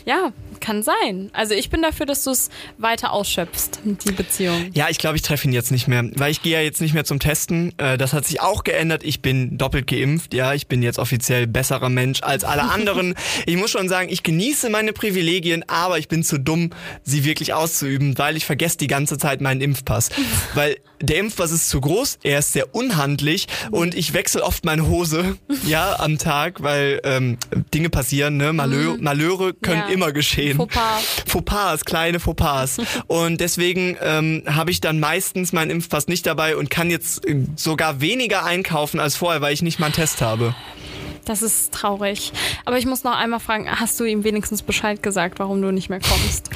Ja, kann sein. Also ich bin dafür, dass du es weiter ausschöpfst, die Beziehung. Ja, ich glaube, ich treffe ihn jetzt nicht mehr, weil ich gehe ja jetzt nicht mehr zum Testen. Äh, das hat sich auch geändert. Ich bin doppelt geimpft. Ja, ich bin jetzt offiziell besserer Mensch als alle anderen. ich muss schon sagen, ich genieße meine Privilegien, aber ich bin zu dumm, sie wirklich auszuüben, weil ich vergesse die ganze Zeit meinen Impfpass. weil der Impfpass ist zu groß, er ist sehr unhandlich und ich wechsle oft meine Hose, ja, am Tag, weil ähm, Dinge passieren, ne? Malheur, Malheure können Ja. immer geschehen. Fauxpas. Fauxpas, kleine Fauxpas. Und deswegen ähm, habe ich dann meistens meinen Impfpass nicht dabei und kann jetzt äh, sogar weniger einkaufen als vorher, weil ich nicht mal einen Test habe. Das ist traurig. Aber ich muss noch einmal fragen, hast du ihm wenigstens Bescheid gesagt, warum du nicht mehr kommst?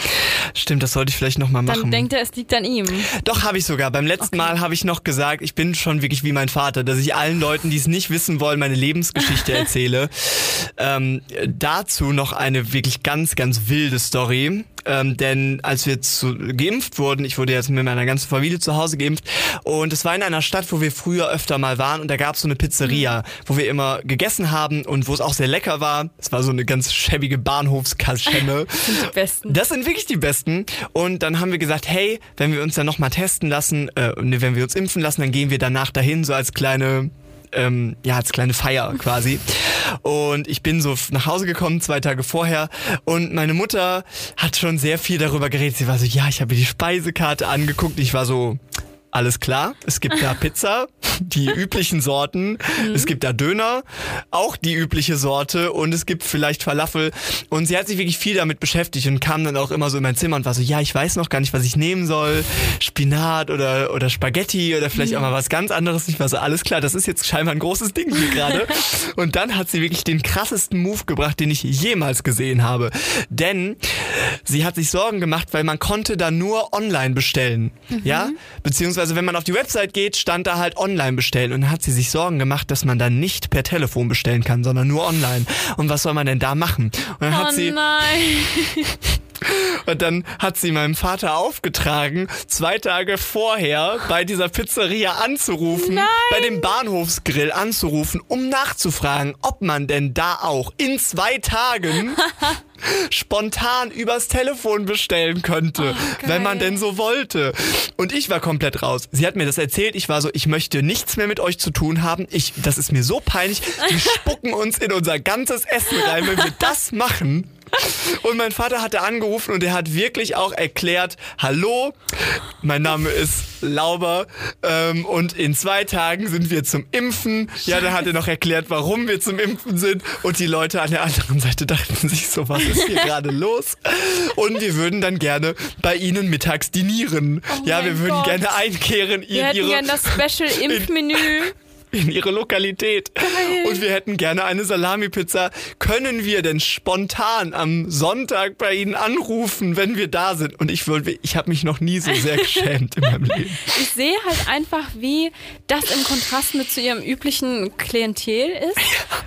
Stimmt, das sollte ich vielleicht nochmal Dann machen. denkt er, es liegt an ihm. Doch, habe ich sogar. Beim letzten Mal habe ich noch gesagt, ich bin schon wirklich wie mein Vater, dass ich allen Leuten, die es nicht wissen wollen, meine Lebensgeschichte erzähle. Ähm, dazu noch eine wirklich ganz, ganz wilde Story. Ähm, denn als wir zu, geimpft wurden, ich wurde jetzt mit meiner ganzen Familie zu Hause geimpft und es war in einer Stadt, wo wir früher öfter mal waren und da gab es so eine Pizzeria, wo wir immer gegessen haben und wo es auch sehr lecker war. Es war so eine ganz schäbige Bahnhofskaschemme. Die Besten. Das sind wirklich die besten. Und dann haben wir gesagt, hey, wenn wir uns dann nochmal testen lassen, äh, wenn wir uns impfen lassen, dann gehen wir danach dahin, so als kleine, ähm, ja, als kleine Feier quasi. Und ich bin so nach Hause gekommen, zwei Tage vorher. Und meine Mutter hat schon sehr viel darüber geredet. Sie war so, ja, ich habe die Speisekarte angeguckt. Ich war so, alles klar. Es gibt da Pizza, die üblichen Sorten. Es gibt da Döner, auch die übliche Sorte. Und es gibt vielleicht Falafel. Und sie hat sich wirklich viel damit beschäftigt und kam dann auch immer so in mein Zimmer und war so, ja, ich weiß noch gar nicht, was ich nehmen soll. Spinat oder, oder Spaghetti oder vielleicht auch mal was ganz anderes. Ich war so, alles klar, das ist jetzt scheinbar ein großes Ding hier gerade. Und dann hat sie wirklich den krassesten Move gebracht, den ich jemals gesehen habe. Denn sie hat sich Sorgen gemacht, weil man konnte da nur online bestellen. Ja? Beziehungsweise wenn man auf die Website geht, stand da halt online bestellen. Und dann hat sie sich Sorgen gemacht, dass man dann nicht per Telefon bestellen kann, sondern nur online. Und was soll man denn da machen? Und dann Oh hat sie nein. Und dann hat sie meinem Vater aufgetragen, zwei Tage vorher bei dieser Pizzeria anzurufen, Nein. bei dem Bahnhofsgrill anzurufen, um nachzufragen, ob man denn da auch in zwei Tagen spontan übers Telefon bestellen könnte, Oh, wenn man denn so wollte. Und ich war komplett raus. Sie hat mir das erzählt. Ich war so, ich möchte nichts mehr mit euch zu tun haben. Ich, das ist mir so peinlich. Die spucken uns in unser ganzes Essen rein, wenn wir das machen. Und mein Vater hatte angerufen und er hat wirklich auch erklärt, hallo, mein Name ist Lauber ähm, und in zwei Tagen sind wir zum Impfen. Ja, dann hat er noch erklärt, warum wir zum Impfen sind und die Leute an der anderen Seite dachten sich so, was ist hier gerade los? Und wir würden dann gerne bei Ihnen mittags dinieren. ja, wir würden Gott. gerne einkehren in Wir hätten Ihre gern das Special-Impfmenü. In ihre Lokalität. Und wir hätten gerne eine Salami-Pizza. Können wir denn spontan am Sonntag bei Ihnen anrufen, wenn wir da sind? Und ich würde, ich habe mich noch nie so sehr geschämt in meinem Leben. Ich sehe halt einfach, wie das im Kontrast mit zu ihrem üblichen Klientel ist.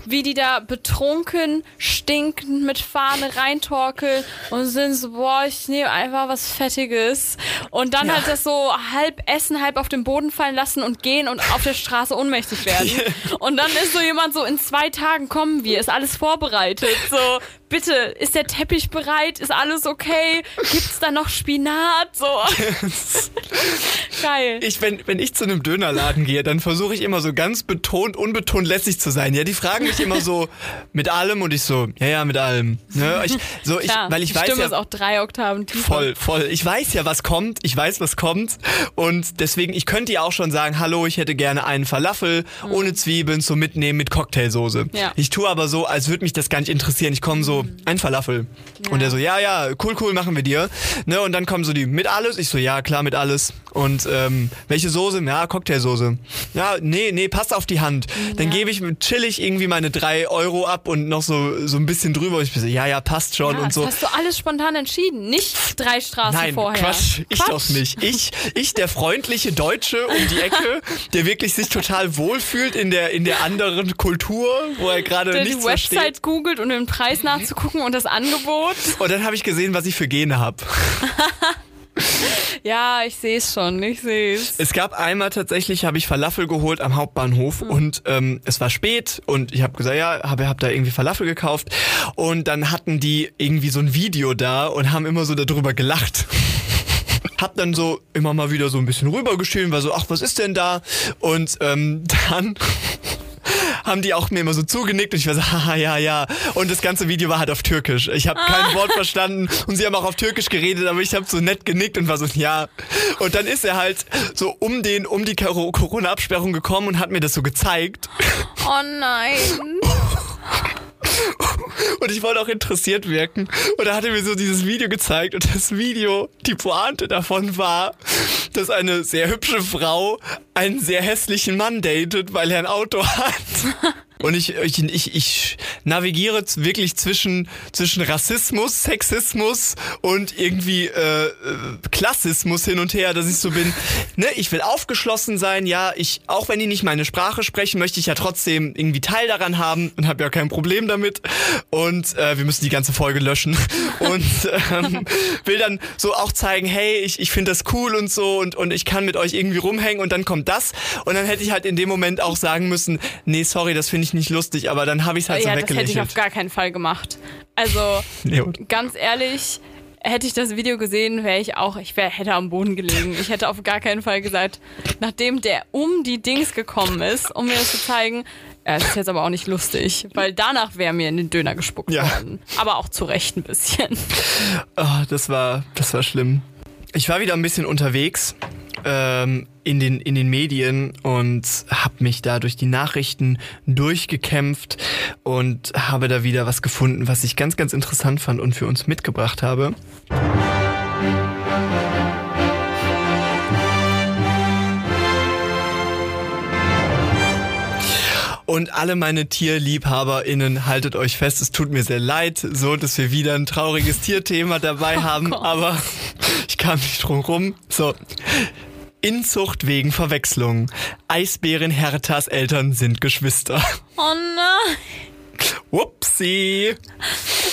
Wie die da betrunken, stinkend mit Fahne reintorkeln und sind so, boah, ich nehme einfach was Fettiges. Und dann Ja. halt das so halb essen, halb auf den Boden fallen lassen und gehen und auf der Straße ohnmächtig werden. Und dann ist so jemand so, in zwei Tagen kommen wir, ist alles vorbereitet. So, bitte, ist der Teppich bereit? Ist alles okay? Gibt's da noch Spinat? So. Geil. Ich, wenn, wenn ich zu einem Dönerladen gehe, dann versuche ich immer so ganz betont, unbetont lässig zu sein. Ja, die fragen mich immer so mit allem und ich so, ja, ja, mit allem. Ne? Ich, so, ich, Klar, weil ich die weiß Stimme ja, ist auch drei Oktaven tiefer. Voll, voll. Ich weiß ja, was kommt. Ich weiß, was kommt. Und deswegen, ich könnte ja auch schon sagen, hallo, ich hätte gerne einen Falafel ohne Zwiebeln zum Mitnehmen mit Cocktailsoße. Mhm. Ja. Ich tue aber so, als würde mich das gar nicht interessieren. Ich komme so, ein Falafel. Und er so, ja, ja, cool, cool, machen wir dir. Ne, und dann kommen so die, mit alles? Ich so, ja, klar, mit alles. Und ähm, welche Soße? Ja, Cocktailsoße. Ja, nee, nee, passt auf die Hand. Dann gebe ich chillig irgendwie meine drei Euro ab und noch so, so ein bisschen drüber. Und ich bin so, ja, ja, passt schon Ja, und so. hast du alles spontan entschieden, nicht drei Straßen Nein, vorher. Quatsch, ich doch nicht. Ich, ich, der freundliche Deutsche um die Ecke, der wirklich sich total wohlfühlt in der, in der anderen Kultur, wo er gerade Der die Website versteht. googelt, um den Preis nachzugucken und das Angebot. Und dann habe ich gesehen, was ich für Gene habe. Ja, ich sehe es schon, ich sehe es. Es gab einmal tatsächlich, habe ich Falafel geholt am Hauptbahnhof und ähm, es war spät und ich habe gesagt, ja, habe hab da irgendwie Falafel gekauft und dann hatten die irgendwie so ein Video da und haben immer so darüber gelacht. Hab dann so immer mal wieder so ein bisschen rübergeschrieben, war so, ach, was ist denn da? Und ähm, dann haben die auch mir immer so zugenickt und ich war so, haha, ja, ja. Und das ganze Video war halt auf Türkisch. Ich habe kein Wort verstanden und sie haben auch auf Türkisch geredet, aber ich habe so nett genickt und war so, ja. Und dann ist er halt so um den, um die Cor- Corona-Absperrung gekommen und hat mir das so gezeigt. Oh nein. Und ich wollte auch interessiert wirken. Und da hat er mir so dieses Video gezeigt. Und das Video, die Pointe davon war, dass eine sehr hübsche Frau einen sehr hässlichen Mann datet, weil er ein Auto hat. Und ich, ich, ich, ich navigiere wirklich zwischen, zwischen Rassismus, Sexismus und irgendwie äh, äh, Klassismus hin und her, dass ich so bin, ne, ich will aufgeschlossen sein, ja, ich, auch wenn die nicht meine Sprache sprechen, möchte ich ja trotzdem irgendwie Teil daran haben und habe ja kein Problem damit. Und äh, wir müssen die ganze Folge löschen. Und ähm, will dann so auch zeigen, hey, ich, ich finde das cool und so und, und ich kann mit euch irgendwie rumhängen und dann kommt das. Und dann hätte ich halt in dem Moment auch sagen müssen, nee, sorry, das finde ich nicht lustig, aber dann habe ich es halt ja, so das hätte ich weggelächelt. auf gar keinen Fall gemacht. Also, und- ganz ehrlich, hätte ich das Video gesehen, wäre ich auch, ich wär, hätte am Boden gelegen. Ich hätte auf gar keinen Fall gesagt, nachdem der um die Dings gekommen ist, um mir das zu zeigen, ja, das ist jetzt aber auch nicht lustig, weil danach wäre mir in den Döner gespuckt Ja. worden. Aber auch zu Recht ein bisschen. Ah, das war, das war schlimm. Ich war wieder ein bisschen unterwegs ähm, in, den, in den Medien und habe mich da durch die Nachrichten durchgekämpft und habe da wieder was gefunden, was ich ganz, ganz interessant fand und für uns mitgebracht habe. Und alle meine TierliebhaberInnen, haltet euch fest, es tut mir sehr leid, so dass wir wieder ein trauriges Tierthema dabei haben, Gott. aber ich kam nicht drum rum. So. Inzucht wegen Verwechslung. Eisbären Herthas Eltern sind Geschwister. Oh nein. Whoopsie.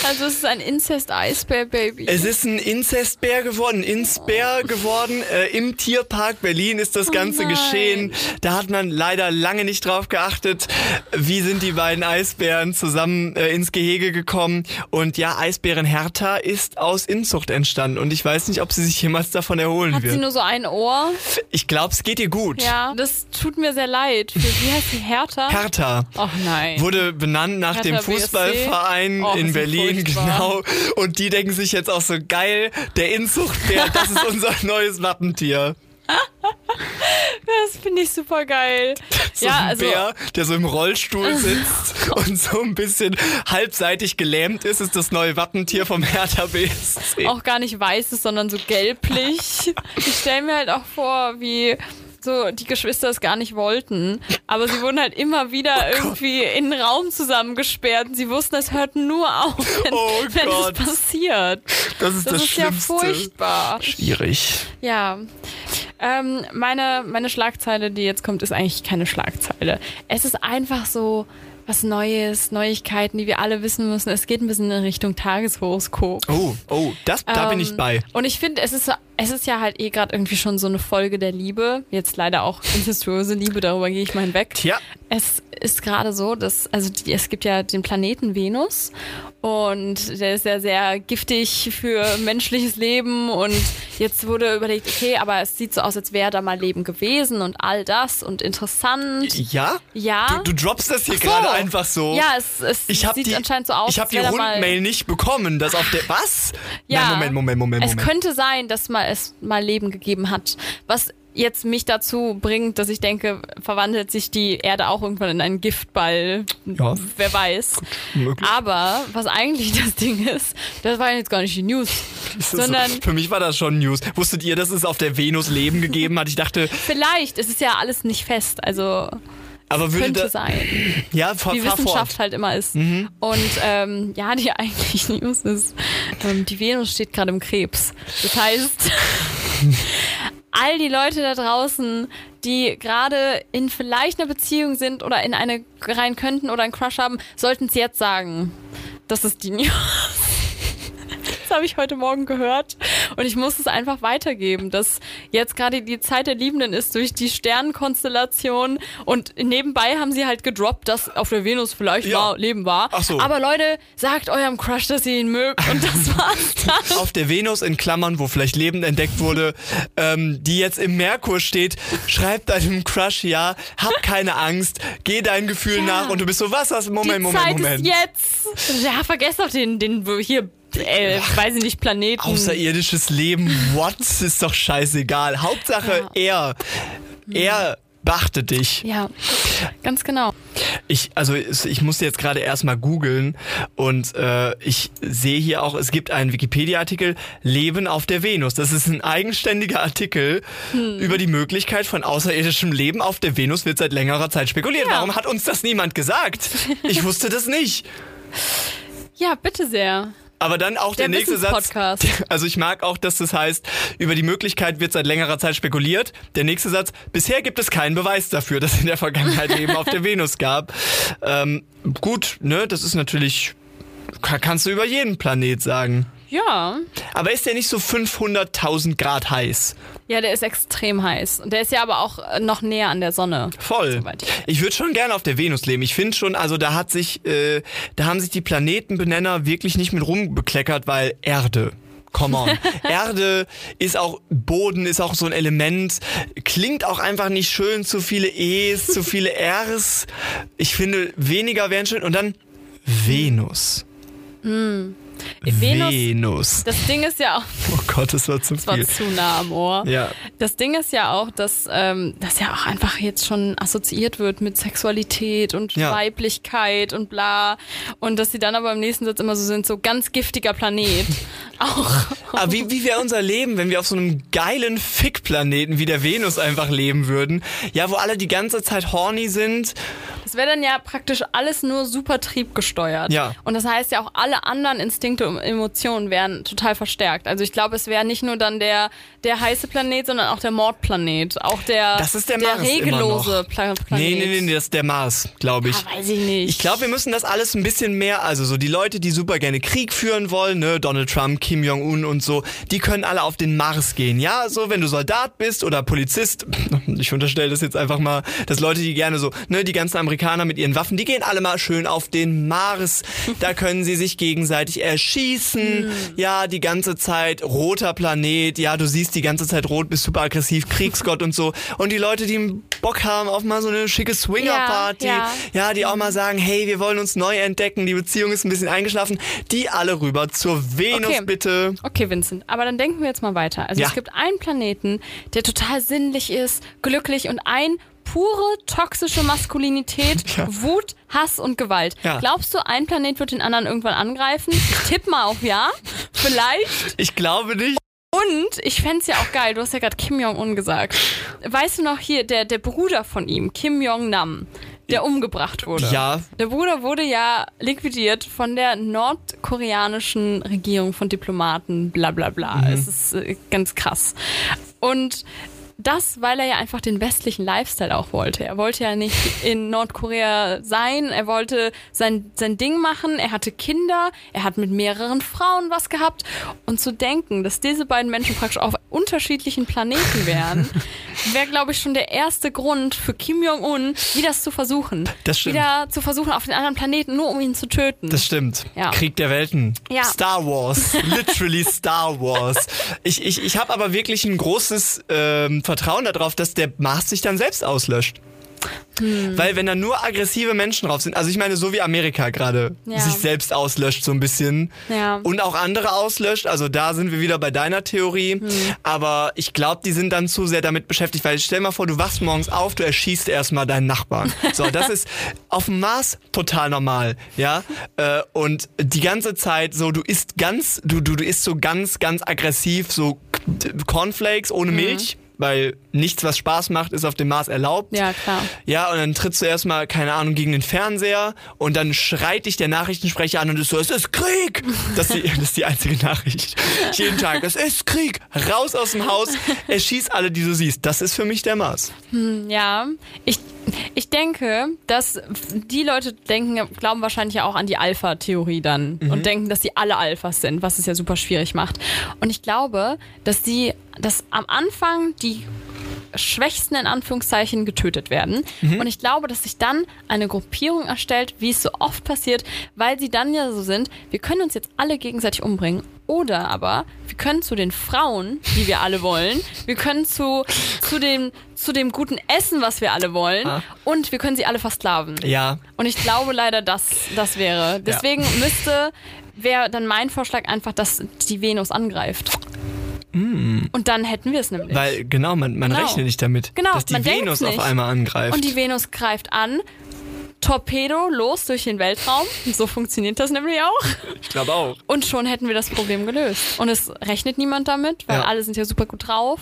Also es ist ein Incest-Eisbär-Baby. Es ist ein Inzestbär geworden, ein Inzbär geworden. Äh, Im Tierpark Berlin ist das Ganze nein. geschehen. Da hat man leider lange nicht drauf geachtet, wie sind die beiden Eisbären zusammen äh, ins Gehege gekommen. Und ja, Eisbären Hertha ist aus Inzucht entstanden. Und ich weiß nicht, ob sie sich jemals davon erholen Hat sie wird. nur so ein Ohr? Ich glaube, es geht ihr gut. Ja, das tut mir sehr leid. Für, wie heißt die Hertha? Hertha. Ach nein. Wurde benannt nach Hertha dem. Fußballverein Oh, in Berlin, furchtbar. genau. Und die denken sich jetzt auch so geil, der Inzuchtbär, das ist unser neues Wappentier. das finde ich super geil. So ja, ein also Bär, der so im Rollstuhl sitzt und so ein bisschen halbseitig gelähmt ist, ist das neue Wappentier vom Hertha BSC. auch gar nicht weiß ist, sondern so gelblich. Ich stelle mir halt auch vor, wie so die Geschwister es gar nicht wollten, aber sie wurden halt immer wieder irgendwie in einen Raum zusammengesperrt und sie wussten, es hört nur auf, wenn, Oh wenn Gott. es passiert. Das ist Das, das, ist ja Schlimmste. furchtbar. Schwierig. Ja. Ähm, meine, meine Schlagzeile, die jetzt kommt, ist eigentlich keine Schlagzeile. Es ist einfach so was Neues, Neuigkeiten, die wir alle wissen müssen. Es geht ein bisschen in Richtung Tageshoroskop. Oh, oh, das, da bin ich Ähm, bei. Und ich finde, es ist, es ist ja halt eh gerade irgendwie schon so eine Folge der Liebe. Jetzt leider auch incestuöse Liebe, darüber gehe ich mal hinweg. Tja, Es ist gerade so, dass, also die, es gibt ja den Planeten Venus und der ist ja sehr giftig für menschliches Leben und jetzt wurde überlegt, okay, aber es sieht so aus, als wäre da mal Leben gewesen und all das und interessant. ja? Ja. Du, du droppst das hier so. gerade einfach so. Ja, es, es Ich sieht die, anscheinend so aus. Ich habe die Rundmail nicht bekommen, dass auf der. Was? Ja. Nein, Moment, Moment, Moment, Es Moment. könnte sein, dass mal es mal Leben gegeben hat. Was jetzt mich dazu bringt, dass ich denke, verwandelt sich die Erde auch irgendwann in einen Giftball. Ja. Wer weiß. möglich. Aber was eigentlich das Ding ist, das war jetzt gar nicht die News. Sondern- so, für mich war das schon News. Wusstet ihr, dass es auf der Venus Leben gegeben hat? Ich dachte, Vielleicht, es ist ja alles nicht fest. Also aber würde könnte da, sein. ja, fahr, Wie Wissenschaft fort. halt immer ist. Mhm. Und ähm, ja, die eigentliche News ist, ähm, die Venus steht gerade im Krebs. Das heißt, all die Leute da draußen, die gerade in vielleicht einer Beziehung sind oder in eine rein könnten oder einen Crush haben, sollten es jetzt sagen. Das ist die News. Das habe ich heute Morgen gehört und ich muss es einfach weitergeben, dass jetzt gerade die Zeit der Liebenden ist durch die Sternenkonstellation und nebenbei haben sie halt gedroppt, dass auf der Venus vielleicht Ja. war, Leben war. Ach so. Aber Leute, sagt eurem Crush, dass ihr ihn mögt und das war's dann. Auf der Venus in Klammern, wo vielleicht Leben entdeckt wurde, ähm, die jetzt im Merkur steht, schreib deinem Crush ja, hab keine Angst, geh deinem Gefühl Ja. nach und du bist so, was hast Moment, die Moment, Zeit Moment. ist jetzt. Ja, vergesst auf den, den hier, äh, weiß ich nicht, Planeten. Außerirdisches Leben, what? Ist doch scheißegal. Hauptsache er. Er beachtet dich. ja, ganz genau. Ich, also ich musste jetzt gerade erstmal googeln und äh, ich sehe hier auch, es gibt einen Wikipedia-Artikel Leben auf der Venus. Das ist ein eigenständiger Artikel Hm. über die Möglichkeit von außerirdischem Leben auf der Venus wird seit längerer Zeit spekuliert. Ja. Warum hat uns das niemand gesagt? Ich wusste das nicht. Ja, bitte sehr. Aber dann auch der, Der nächste Satz. Also ich mag auch, dass das heißt, über die Möglichkeit wird seit längerer Zeit spekuliert. Der nächste Satz, bisher gibt es keinen Beweis dafür, dass es in der Vergangenheit Leben auf der Venus gab. Ähm, gut, ne, das ist natürlich, ka- kannst du über jeden Planet sagen. Ja. Aber ist der nicht so 500.000 Grad heiß? Ja, der ist extrem heiß. Und der ist ja aber auch äh, noch näher an der Sonne. Voll. Ich. Ich würde schon gerne auf der Venus leben. Ich finde schon, also da hat sich, äh, da haben sich die Planetenbenenner wirklich nicht mit rumbekleckert, weil Erde. Come on. Erde ist auch Boden, ist auch so ein Element. Klingt auch einfach nicht schön. Zu viele E's, zu viele R's. Ich finde, weniger wären schön. Und dann Venus. Venus, Venus. das Ding ist ja auch, Oh Gott, das war zu das war viel. zu nah am Ohr. Ja. Das Ding ist ja auch, dass ähm, das ja auch einfach jetzt schon assoziiert wird mit Sexualität und Ja. Weiblichkeit und bla. Und dass sie dann aber im nächsten Satz immer so sind, so ganz giftiger Planet. auch. Aber wie, wie wäre unser Leben, wenn wir auf so einem geilen Fick-Planeten wie der Venus einfach leben würden? Ja, wo alle die ganze Zeit horny sind. Das wäre dann ja praktisch alles nur super triebgesteuert. Ja. Und das heißt ja auch, alle anderen Instinkte und Emotionen wären total verstärkt. Also ich glaube, es wäre nicht nur dann der, der heiße Planet, sondern auch der Mordplanet. Auch der, Das ist der der Mars regellose. Pla Planet. Nee, nee, nee, nee, das ist der Mars, glaube ich. Ah, weiß ich nicht. Ich glaube, wir müssen das alles ein bisschen mehr, also so die Leute, die super gerne Krieg führen wollen, ne, Donald Trump, Kim Jong-un und so, die können alle auf den Mars gehen. Ja, so wenn du Soldat bist oder Polizist, ich unterstelle das jetzt einfach mal, dass Leute, die gerne so, ne, die ganzen Amerikaner mit ihren Waffen, die gehen alle mal schön auf den Mars. Da können sie sich gegenseitig erschießen. Ja, die ganze Zeit roter Planet. Ja, du siehst die ganze Zeit rot, bist super aggressiv, Kriegsgott und so. Und die Leute, die Bock haben auf mal so eine schicke Swinger-Party, Ja, ja, die auch mal sagen, hey, wir wollen uns neu entdecken, die Beziehung ist ein bisschen eingeschlafen, die alle rüber zur Venus Okay. bitte. Okay, Vincent, aber dann denken wir jetzt mal weiter. Also Ja. es gibt einen Planeten, der total sinnlich ist, glücklich und ein pure toxische Maskulinität, Ja. Wut, Hass und Gewalt. Ja. Glaubst du, ein Planet wird den anderen irgendwann angreifen? Tipp mal auf ja. Vielleicht. Ich glaube nicht. Und ich fänd's ja auch geil, du hast ja gerade Kim Jong-un gesagt. Weißt du noch hier, der, der Bruder von ihm, Kim Jong-nam, der umgebracht wurde. Ja. Der Bruder wurde ja liquidiert von der nordkoreanischen Regierung, von Diplomaten, bla bla bla. Mhm. Es ist äh, ganz krass. Und das, weil er ja einfach den westlichen Lifestyle auch wollte. Er wollte ja nicht in Nordkorea sein, er wollte sein, sein Ding machen, er hatte Kinder, er hat mit mehreren Frauen was gehabt. Und zu denken, dass diese beiden Menschen praktisch auf unterschiedlichen Planeten wären, wäre, glaube ich, schon der erste Grund für Kim Jong-un, wieder zu versuchen. Das stimmt. Wieder zu versuchen auf den anderen Planeten, nur um ihn zu töten. Das stimmt. Ja. Krieg der Welten. Ja. Star Wars. Literally Star Wars. Ich, ich, ich habe aber wirklich ein großes ähm, Vertrauen darauf, dass der Mars sich dann selbst auslöscht. Hm. Weil wenn da nur aggressive Menschen drauf sind, also ich meine, so wie Amerika gerade Ja. sich selbst auslöscht so ein bisschen Ja. und auch andere auslöscht, also da sind wir wieder bei deiner Theorie, Hm. aber ich glaube, die sind dann zu sehr damit beschäftigt, weil stell mal vor, du wachst morgens auf, du erschießt erstmal deinen Nachbarn. So, das ist auf dem Mars total normal, ja? Äh, und die ganze Zeit so, du isst ganz, du, du, du isst so ganz, ganz aggressiv so Cornflakes ohne Mhm. Weil nichts, was Spaß macht, ist auf dem Mars erlaubt. Ja, klar. Ja, und dann trittst du erstmal, keine Ahnung, gegen den Fernseher und dann schreit dich der Nachrichtensprecher an und ist so, es ist Krieg! Das ist die, das ist die einzige Nachricht. Jeden Tag, es ist Krieg! Raus aus dem Haus, erschieß alle, die du siehst. Das ist für mich der Mars. Ja, ich, ich denke, dass die Leute denken, glauben wahrscheinlich ja auch an die Alpha-Theorie dann und denken, dass die alle Alphas sind, was es ja super schwierig macht. Und ich glaube, dass die, dass am Anfang die Schwächsten in Anführungszeichen getötet werden. Und ich glaube, dass sich dann eine Gruppierung erstellt, wie es so oft passiert, weil sie dann ja so sind, wir können uns jetzt alle gegenseitig umbringen. Oder aber wir können zu den Frauen, die wir alle wollen, wir können zu, zu, dem, zu dem guten Essen, was wir alle wollen, Ah. und wir können sie alle versklaven. Ja, Und ich glaube leider, dass das wäre. Deswegen müsste, wäre dann mein Vorschlag einfach, dass die Venus angreift. Und dann hätten wir es nämlich. Mm. weil genau, man, man Genau. rechnet nicht damit, Genau, dass die Venus auf einmal angreift. Und die Venus greift an. Torpedo los durch den Weltraum. So funktioniert das nämlich auch. ich glaube auch. Und schon hätten wir das Problem gelöst. Und es rechnet niemand damit, weil Ja. alle sind ja super gut drauf.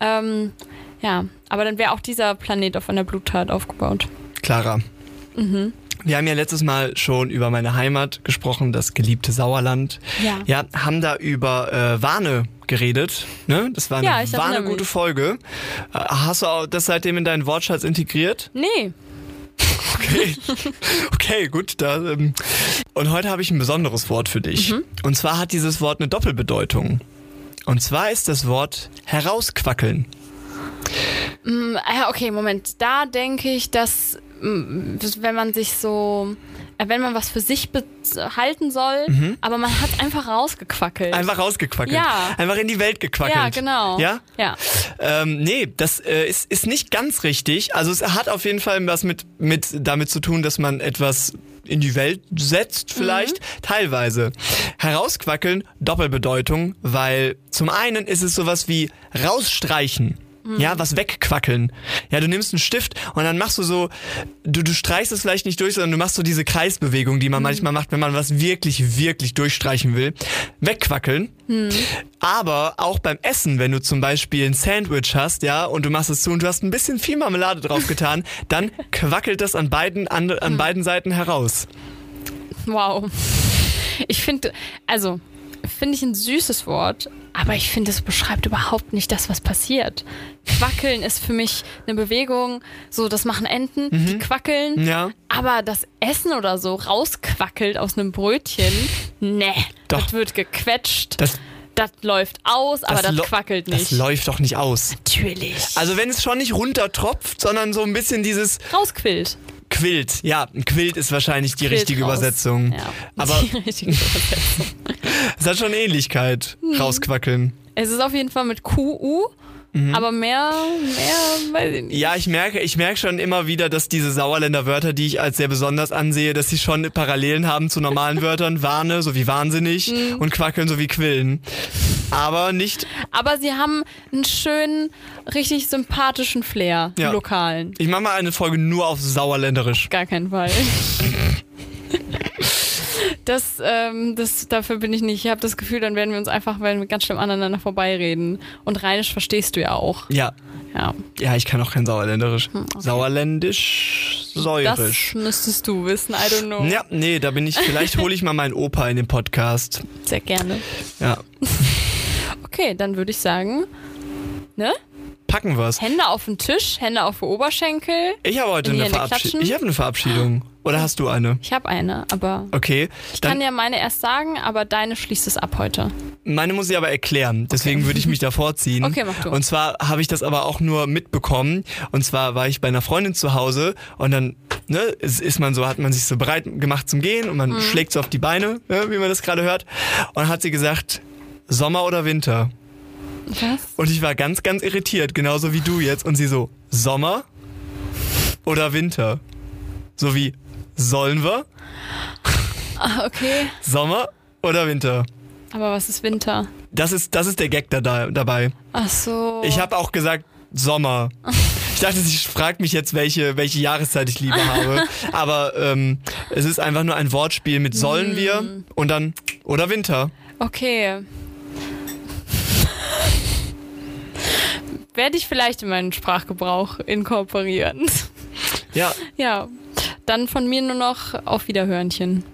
Ähm, ja, aber dann wäre auch dieser Planet auf einer Bluttat aufgebaut. Clara. Mhm. Wir haben ja letztes Mal schon über meine Heimat gesprochen, das geliebte Sauerland. Ja. Ja, haben da über äh, Warne geredet. Ne? Das war eine, Ja, war eine gute. Folge. Äh, Hast du auch das seitdem in deinen Wortschatz integriert? Nee. Okay, okay gut. Da, ähm. Und heute habe ich ein besonderes Wort für dich. Mhm. Und zwar hat dieses Wort eine Doppelbedeutung. Und zwar ist das Wort herausquackeln. Mm, ja, okay, Moment. Da denke ich, dass mm, wenn man sich so, äh, wenn man was für sich behalten soll, aber man hat einfach rausgequackelt. Mhm. Einfach rausgequackelt. Ja. Einfach in die Welt gequackelt. ja, genau. Ja? Ja. Ähm, nee, das äh, ist, ist nicht ganz richtig. Also es hat auf jeden Fall was mit, mit damit zu tun, dass man etwas in die Welt setzt, vielleicht, teilweise. Herausquackeln, Doppelbedeutung, weil zum einen ist es sowas wie rausstreichen. Ja, was wegquackeln. Ja, du nimmst einen Stift und dann machst du so, du, du streichst es vielleicht nicht durch, sondern du machst so diese Kreisbewegung, die man manchmal macht, wenn man was wirklich, wirklich durchstreichen will. Wegquackeln. Aber auch beim Essen, wenn du zum Beispiel ein Sandwich hast, ja, und du machst es zu und du hast ein bisschen viel Marmelade drauf getan, dann quackelt das an beiden, an, an beiden Seiten heraus. Wow. Ich finde, also, finde ich ein süßes Wort, aber ich finde, es beschreibt überhaupt nicht das, was passiert. Quackeln ist für mich eine Bewegung, so das machen Enten, die quackeln. Mhm. Ja. Aber das Essen oder so rausquackelt aus einem Brötchen, ne, das wird gequetscht. Das, Das läuft aus, aber das, quackelt Das nicht. läuft doch nicht aus. Natürlich. Also wenn es schon nicht runtertropft, sondern so ein bisschen dieses Rausquillt. Quillt. Ja, Quillt ist wahrscheinlich die Quillt richtige raus. Übersetzung. Ja, Aber die richtige Übersetzung. Es hat schon Ähnlichkeit. Mhm. Rausquackeln. Es ist auf jeden Fall mit QU, aber mehr, mehr, weiß ich nicht. Ja, ich merke, ich merke schon immer wieder, dass diese Sauerländer Wörter, die ich als sehr besonders ansehe, dass sie schon Parallelen haben zu normalen Wörtern. Warne, so wie wahnsinnig Mhm. und quackeln, so wie quillen. Aber nicht, Aber sie haben einen schönen, richtig sympathischen Flair, Ja. lokalen. ich mache mal eine Folge nur auf Sauerländerisch. Gar keinen Fall. Das, ähm, das, dafür bin ich nicht. Ich habe das Gefühl, dann werden wir uns einfach werden wir ganz schlimm aneinander vorbeireden. Und Rheinisch verstehst du ja auch. Ja, Ja. ja, ich kann auch kein Sauerländerisch. Sauerländisch, Das säurisch. müsstest du wissen, I don't know. Ja, nee, da bin ich, vielleicht hole ich mal meinen Opa in den Podcast. Sehr gerne. Ja, Okay, dann würde ich sagen, ne? Packen wir's. Hände auf den Tisch, Hände auf den Oberschenkel. Ich habe heute eine Verabschiedung. Ich habe eine Verabschiedung. Oder hast du eine? Ich habe eine, aber Okay. ich kann ja meine erst sagen, aber deine schließt es ab heute. meine muss ich aber erklären. Deswegen würde ich mich davor ziehen. Okay, mach du. Und zwar habe ich das aber auch nur mitbekommen. Und zwar war ich bei einer Freundin zu Hause und dann ne, ist, ist man so, hat man sich so bereit gemacht zum Gehen und man Mhm. schlägt so auf die Beine, ne, wie man das gerade hört. Und hat sie gesagt, Sommer oder Winter? Was? Und ich war ganz, ganz irritiert, genauso wie du jetzt. Und sie so, Sommer oder Winter? So wie, sollen wir? Ah, okay. Sommer oder Winter? Aber was ist Winter? Das ist, das ist der Gag da, da, dabei. Ach so. Ich habe auch gesagt Sommer. Ich dachte, sie fragt mich jetzt, welche, welche Jahreszeit ich lieber habe. Aber ähm, es ist einfach nur ein Wortspiel mit sollen wir und dann oder Winter. Okay. Werde ich vielleicht in meinen Sprachgebrauch inkorporieren. Ja, ja. Dann von mir nur noch auf Wiederhörnchen.